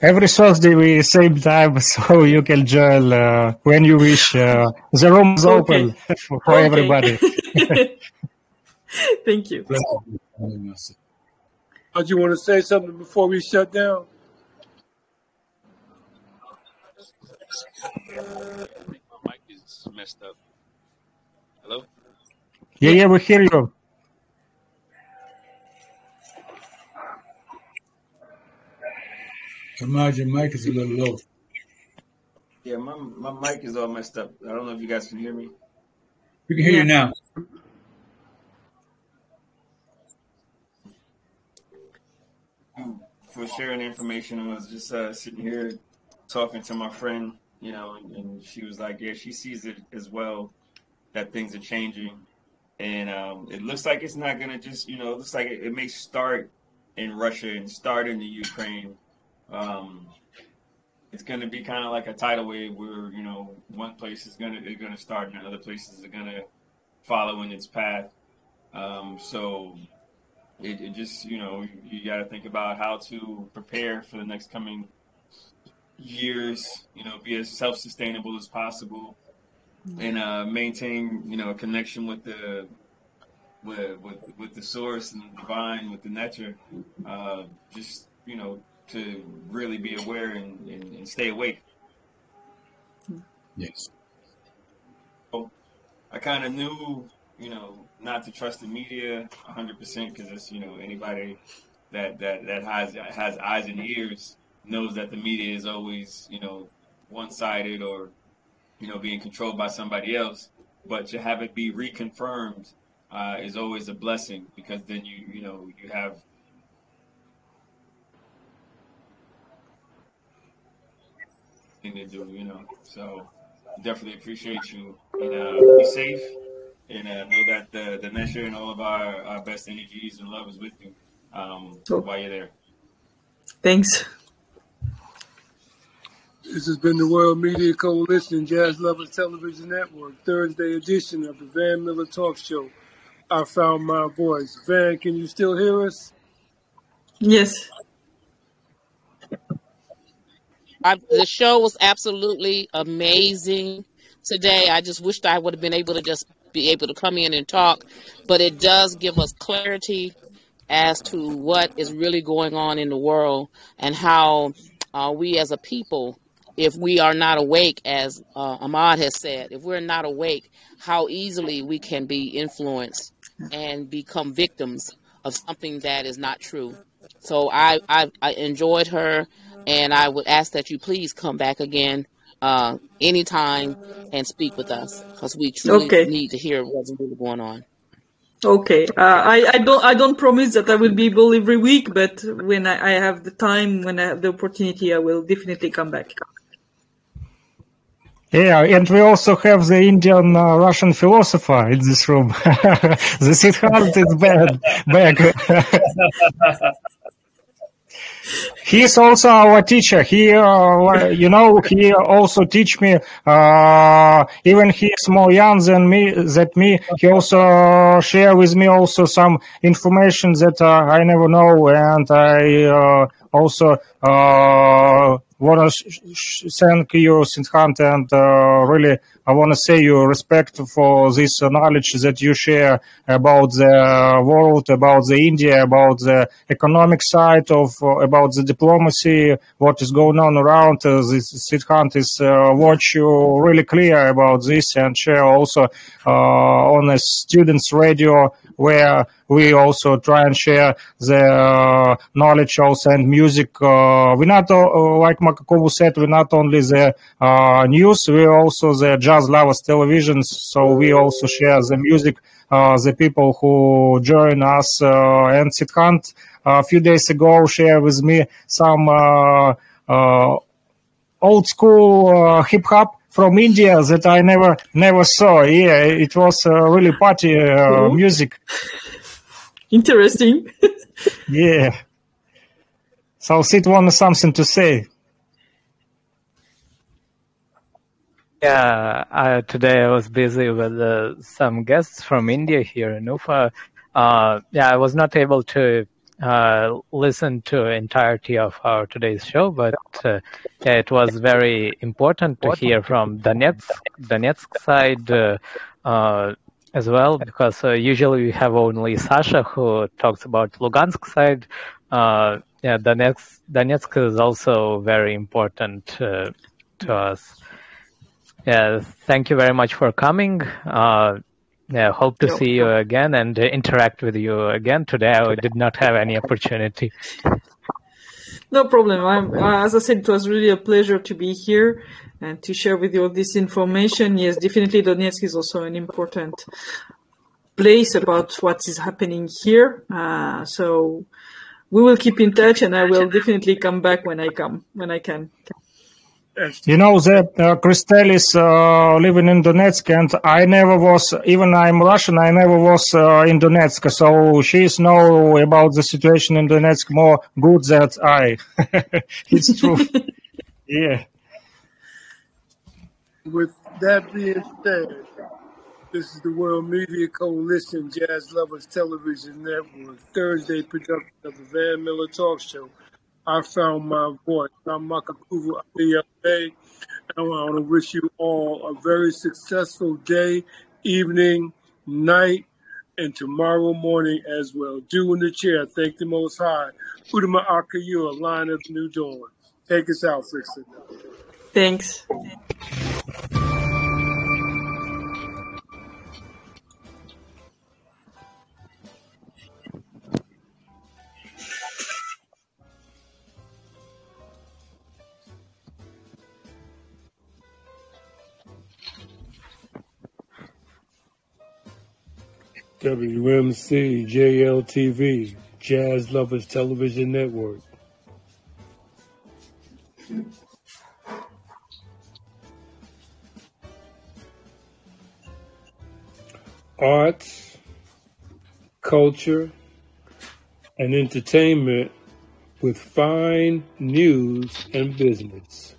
Every Thursday we same time, <laughs> so you can join uh, when you wish. Uh, the room is okay. open for, for okay. everybody. <laughs> <laughs>
Thank you.
Do you want to say something before we shut down?
messed up. Hello?
Yeah, yeah, we hear you.
Ahmad, your mic is a little low.
Yeah, my, my mic is all messed up. I don't know if you guys can hear me.
We can hear you now.
For sharing information, I was just uh, sitting here talking to my friend you know, and, and, she was like, yeah, she sees it as well that things are changing, and um, it looks like it's not gonna just, you know, it looks like it, it may start in Russia and start in the Ukraine. Um, it's gonna be kind of like a tidal wave where you know one place is gonna is gonna start and other places are gonna follow in its path. Um, so it, it, just you know you, you got to think about how to prepare for the next coming years, you know, be as self-sustainable as possible, and uh, maintain, you know, a connection with the with with, with the source and the divine, with the nature. Uh, just you know, to really be aware and, and, and stay awake.
Yes.
So I kind of knew, you know, not to trust the media 100% because it's, you know, anybody that, that, that has, has eyes and ears knows that the media is always, you know, one sided or, you know, being controlled by somebody else. But to have it be reconfirmed uh, is always a blessing because then you, you know, you have thing to do, you know. So definitely appreciate you and uh, be safe and uh, know that the the Nesher and all of our, our best energies and love is with you um, while you're there.
Thanks.
This has been the World Media Coalition Jazz Lovers Television Network, Thursday edition of the Van Miller Talk Show. I found my voice. Van, can you still hear us?
Yes.
I, the show was absolutely amazing today. I just wished I would have been able to just be able to come in and talk, but it does give us clarity as to what is really going on in the world and how uh, we as a people, if we are not awake, as uh, Ahmad has said, if we're not awake, how easily we can be influenced and become victims of something that is not true. So I, I, I enjoyed her, and I would ask that you please come back again uh, anytime and speak with us because we truly
Okay.
need to hear what's really going on.
Okay. Uh, I, I don't I don't promise that I will be able every week, but when I, I have the time, when I have the opportunity, I will definitely come back.
Yeah, and we also have the Indian uh, Russian philosopher in this room. <laughs> the Siddharth is bad, back. <laughs> He's also our teacher. He, uh, you know, he also teach me. Uh, even he's more young than me. That me. He also share with me also some information that uh, I never know, and I uh, also uh, want to thank you, Siddhant, and uh, really I want to say you respect for this knowledge that you share about the world, about the India, about the economic side of, about the diplomacy, what is going on around. Uh, this Siddhant is uh, watch you really clear about this and share also uh, on a students radio where we also try and share the uh, knowledge also and music. Uh, we not, uh, like Makakovu said, we're not only the uh, news, we also the jazz lovers television. So we also share the music, uh, the people who join us. Uh, and Siddhant a few days ago shared with me some uh, uh, old school uh, hip hop from India that I never never saw. Yeah, it was uh, really party uh,
Cool.
music.
Interesting. <laughs>
Yeah. So Sid wanted something to say.
Yeah, uh, today I was busy with uh, some guests from India here in Ufa. Uh, yeah, I was not able to uh, listen to entirety of our today's show, but uh, it was very important to hear from Donetsk, Donetsk side uh, uh, as well, because uh, usually we have only Sasha who talks about Lugansk side. Yeah, Donetsk, Donetsk is also very important to us. Yeah, thank you very much for coming. Uh, yeah, hope to see you again and uh, interact with you again. Today I did not have any opportunity.
No problem. I'm, uh, as I said, it was really a pleasure to be here and to share with you all this information. Yes, definitely Donetsk is also an important place about what is happening here. Uh, so we will keep in touch and I will definitely come back when I come, when I can.
Yes.
You know that uh, Christelle is uh, living in Donetsk, and I never was. Even I'm Russian. I never was uh, in Donetsk, so she's know about the situation in Donetsk more good than I. <laughs> it's true. <laughs> yeah.
With that being said, this is the World Media Coalition Jazz Lovers Television Network, Thursday production of the Van Miller Talk Show. I found my voice. I'm Makakuvu Abiyale, and I want to wish you all a very successful day, evening, night, and tomorrow morning as well. Do in the chair. Thank the Most High. Udama Akayu, a line of new dawn. Take us out, Fixer.
Thanks.
WMC, JLTV, Jazz Lovers Television Network. Arts, culture, and entertainment with fine news and business.